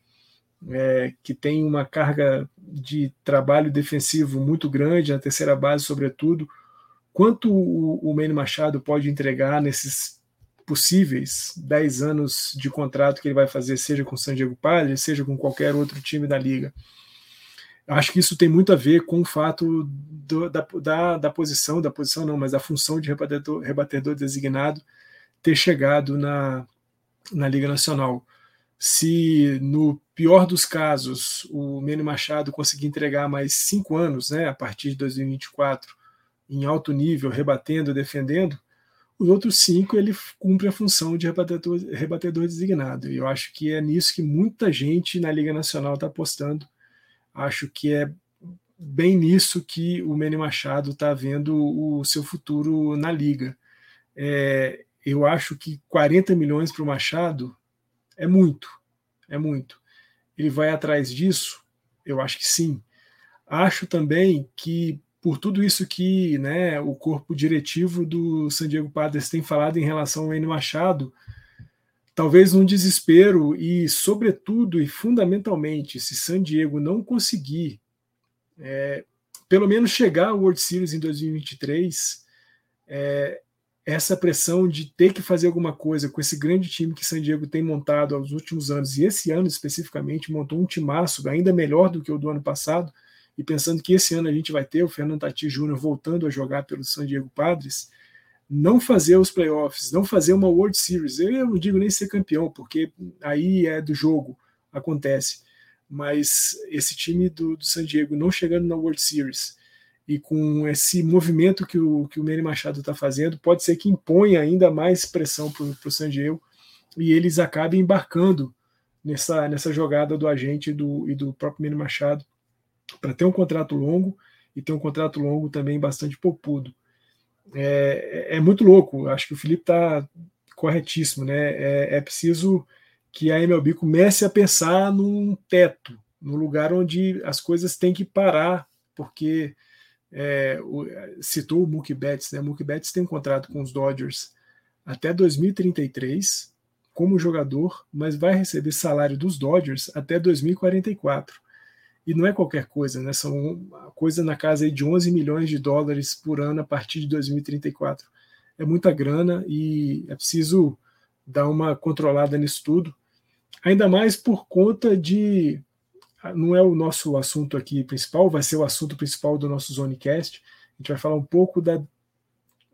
é, que tem uma carga de trabalho defensivo muito grande, na terceira base, sobretudo. Quanto o, o Manny Machado pode entregar nesses possíveis 10 anos de contrato que ele vai fazer, seja com o San Diego Padres, seja com qualquer outro time da liga? Acho que isso tem muito a ver com o fato do, da, da, da, posição, da posição não, mas da função de rebatedor, rebatedor designado ter chegado na, na Liga Nacional se no pior dos casos o Mene Machado conseguir entregar mais cinco anos, né, a partir de 2024, em alto nível, rebatendo, defendendo, os outros cinco ele cumpre a função de rebatedor, rebatedor designado. E eu acho que é nisso que muita gente na Liga Nacional está apostando. Acho que é bem nisso que o Mene Machado está vendo o seu futuro na Liga. É, eu acho que 40 milhões para o Machado é muito, é muito. Ele vai atrás disso? Eu acho que sim. Acho também que por tudo isso que né, o corpo diretivo do San Diego Padres tem falado em relação ao Enio Machado, talvez um desespero e, sobretudo e fundamentalmente, se San Diego não conseguir é, pelo menos chegar ao World Series em 2023, é, essa pressão de ter que fazer alguma coisa com esse grande time que San Diego tem montado aos últimos anos, e esse ano especificamente montou um timaço ainda melhor do que o do ano passado, e pensando que esse ano a gente vai ter o Fernando Tati Júnior voltando a jogar pelo San Diego Padres, não fazer os playoffs, não fazer uma World Series, eu não digo nem ser campeão, porque aí é do jogo, acontece, mas esse time do, do San Diego não chegando na World Series e com esse movimento que o, que o Manny Machado está fazendo, pode ser que imponha ainda mais pressão para o San Diego e eles acabem embarcando nessa, nessa jogada do agente do, e do próprio Manny Machado para ter um contrato longo e ter um contrato longo também bastante popudo. É, é, é muito louco, acho que o Felipe está corretíssimo, né? É, é preciso que a MLB comece a pensar num teto, no lugar onde as coisas têm que parar, porque é, o, citou o Mookie Betts, né? O Mookie Betts tem um contrato com os Dodgers até 2033 como jogador, mas vai receber salário dos Dodgers até 2044. E não é qualquer coisa, né? São coisa na casa de 11 milhões de dólares por ano a partir de 2034. É muita grana e é preciso dar uma controlada nisso tudo. Ainda mais por conta de não é o nosso assunto aqui principal, vai ser o assunto principal do nosso Zonecast. A gente vai falar um pouco da,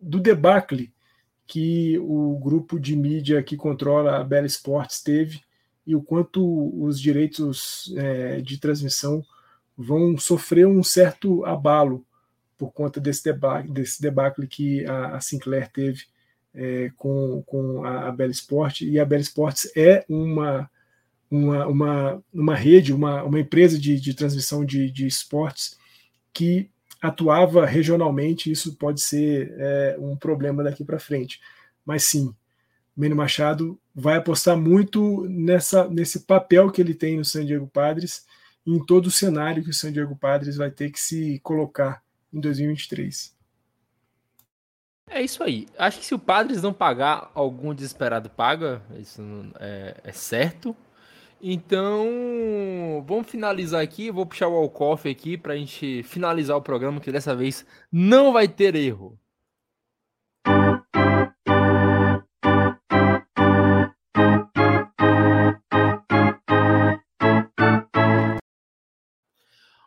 do debacle que o grupo de mídia que controla a Bell Sports teve e o quanto os direitos é, de transmissão vão sofrer um certo abalo por conta desse debacle, desse debacle que a, a Sinclair teve é, com, com a, a Bell. E a Bell Sports é uma uma, uma, uma rede, uma, uma empresa de, de transmissão de, de esportes que atuava regionalmente, isso pode ser é, um problema daqui para frente. Mas sim, Mano Machado vai apostar muito nessa, nesse papel que ele tem no San Diego Padres em todo o cenário que o San Diego Padres vai ter que se colocar em 2023. É isso aí. Acho que se o Padres não pagar, algum desesperado paga, isso é, é certo. Então, vamos finalizar aqui. Vou puxar o Alcoff aqui para a gente finalizar o programa, que dessa vez não vai ter erro.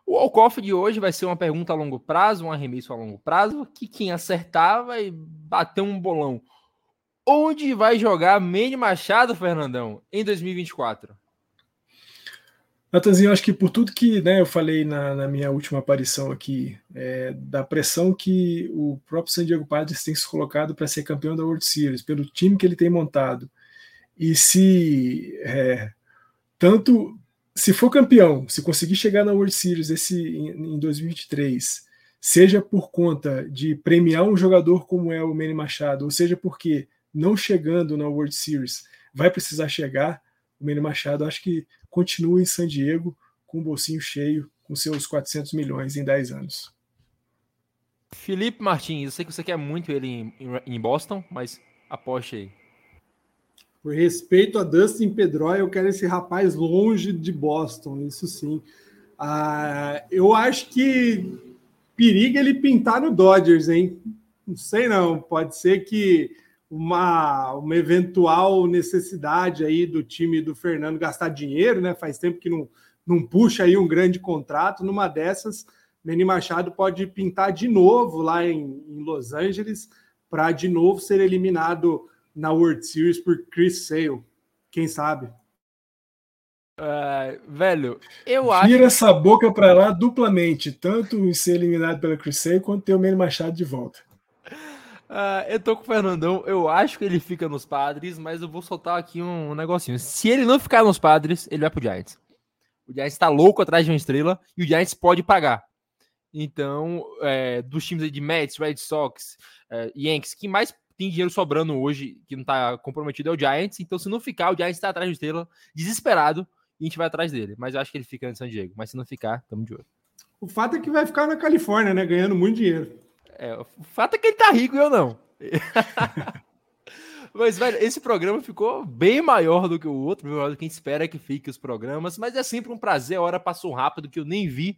O Alcoff de hoje vai ser uma pergunta a longo prazo, um arremesso a longo prazo, que quem acertar vai bater um bolão. Onde vai jogar Manny Machado, Fernandão, em 2024? Natanzinho, acho que por tudo que né, eu falei na, na minha última aparição aqui, é, da pressão que o próprio San Diego Padres tem se colocado para ser campeão da World Series, pelo time que ele tem montado, e se é, tanto se for campeão, se conseguir chegar na World Series esse, em, em 2023, seja por conta de premiar um jogador como é o Manny Machado, ou seja porque não chegando na World Series vai precisar chegar, o Manny Machado acho que continua em San Diego com o bolsinho cheio, com seus 400 milhões em 10 anos. Felipe Martins, eu sei que você quer muito ele em, em Boston, mas aposte aí. Por respeito a Dustin Pedroia, eu quero esse rapaz longe de Boston, isso sim. Ah, eu acho que periga ele pintar no Dodgers, hein? Não sei não, pode ser que uma, uma eventual necessidade aí do time do Fernando gastar dinheiro, né? Faz tempo que não, não puxa aí um grande contrato. Numa dessas, Manny Machado pode pintar de novo lá em, em Los Angeles para de novo ser eliminado na World Series por Chris Sale. Quem sabe? Uh, velho, eu Tira acho. Tira essa boca para lá duplamente, tanto em ser eliminado pela Chris Sale quanto ter o Manny Machado de volta. Uh, eu tô com o Fernandão, eu acho que ele fica nos Padres, mas eu vou soltar aqui um negocinho. Se ele não ficar nos Padres, ele vai pro Giants. O Giants tá louco atrás de uma estrela e o Giants pode pagar. Então, é, dos times de Mets, Red Sox, é, Yankees, que mais tem dinheiro sobrando hoje, que não tá comprometido, é o Giants. Então, se não ficar, o Giants tá atrás de estrela, desesperado, e a gente vai atrás dele. Mas eu acho que ele fica em San Diego. Mas se não ficar, tamo de olho. O fato é que vai ficar na Califórnia, né? Ganhando muito dinheiro. É, o fato é que ele tá rico e eu não. mas, velho, esse programa ficou bem maior do que o outro, maior do que a gente espera que fique os programas, mas é sempre um prazer, a hora passou rápido que eu nem vi.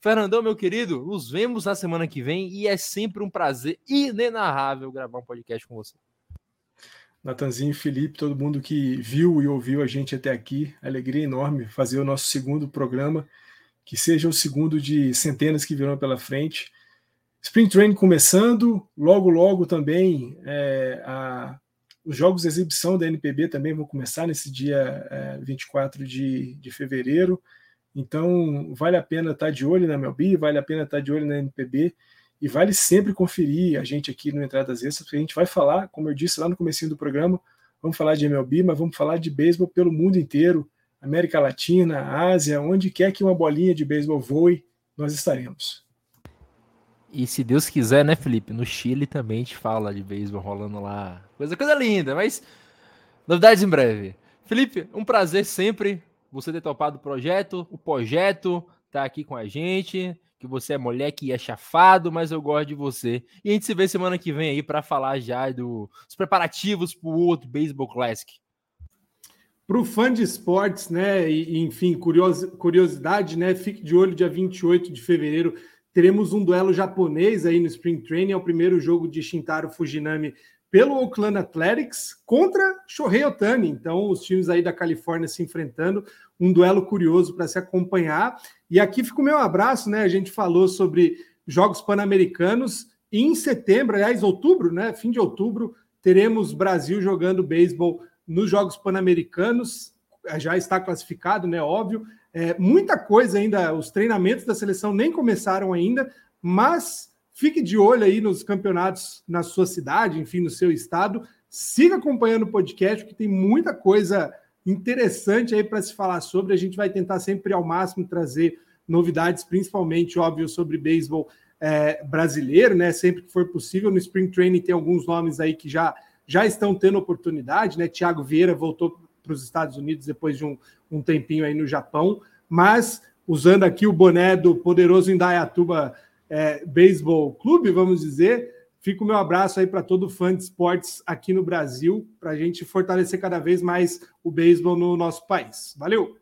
Fernandão, meu querido, nos vemos na semana que vem e é sempre um prazer inenarrável gravar um podcast com você. Natanzinho, Felipe, todo mundo que viu e ouviu a gente até aqui, alegria enorme fazer o nosso segundo programa, que seja o segundo de centenas que virão pela frente. Spring Training começando, logo, logo também é, a, os jogos de exibição da NPB também vão começar nesse dia é, 24 de, de fevereiro. Então, vale a pena estar de olho na MLB, vale a pena estar de olho na NPB e vale sempre conferir a gente aqui no Entradas Extras, porque a gente vai falar, como eu disse lá no começo do programa, vamos falar de MLB, mas vamos falar de beisebol pelo mundo inteiro, América Latina, Ásia, onde quer que uma bolinha de beisebol voe, nós estaremos. E se Deus quiser, né, Felipe? No Chile também a gente fala de beisebol rolando lá. Coisa, coisa linda, mas novidades em breve. Felipe, um prazer sempre você ter topado o projeto, o projeto tá aqui com a gente, que você é moleque e é chafado, mas eu gosto de você. E a gente se vê semana que vem aí para falar já dos preparativos para o outro Baseball Classic. Para o fã de esportes, né, e, enfim, curiosidade, né, fique de olho dia 28 de fevereiro, teremos um duelo japonês aí no Spring Training, é o primeiro jogo de Shintaro Fujinami pelo Oakland Athletics contra Shohei Otani. Então, os times aí da Califórnia se enfrentando, um duelo curioso para se acompanhar. E aqui fica o meu abraço, né? A gente falou sobre Jogos Pan-Americanos e em setembro, aliás, outubro, né? Fim de outubro, teremos Brasil jogando beisebol nos Jogos Pan-Americanos. Já está classificado, né? Óbvio. É, muita coisa ainda, os treinamentos da seleção nem começaram ainda, mas Fique de olho aí nos campeonatos na sua cidade, enfim, no seu estado. Siga acompanhando o podcast, que tem muita coisa interessante aí para se falar sobre. A gente vai tentar sempre ao máximo trazer novidades, principalmente, óbvio, sobre beisebol é, brasileiro, né? Sempre que for possível. No Spring Training tem alguns nomes aí que já, já estão tendo oportunidade, né? Tiago Vieira voltou para os Estados Unidos depois de um, um tempinho aí no Japão, mas usando aqui o boné do poderoso Indaiatuba é, Baseball Clube, vamos dizer. Fica o meu abraço aí para todo fã de esportes aqui no Brasil, para a gente fortalecer cada vez mais o beisebol no nosso país. Valeu!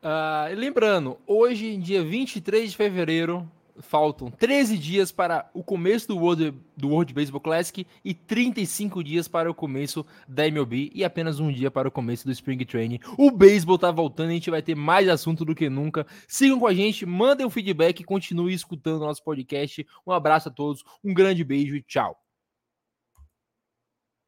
Uh, lembrando, hoje, dia 23 de fevereiro, faltam 13 dias para o começo do World, do World Baseball Classic e 35 dias para o começo da MLB e apenas um dia para o começo do Spring Training. O beisebol tá voltando, a gente vai ter mais assunto do que nunca. Sigam com a gente, mandem um feedback, continue escutando o nosso podcast. Um abraço a todos, um grande beijo e tchau.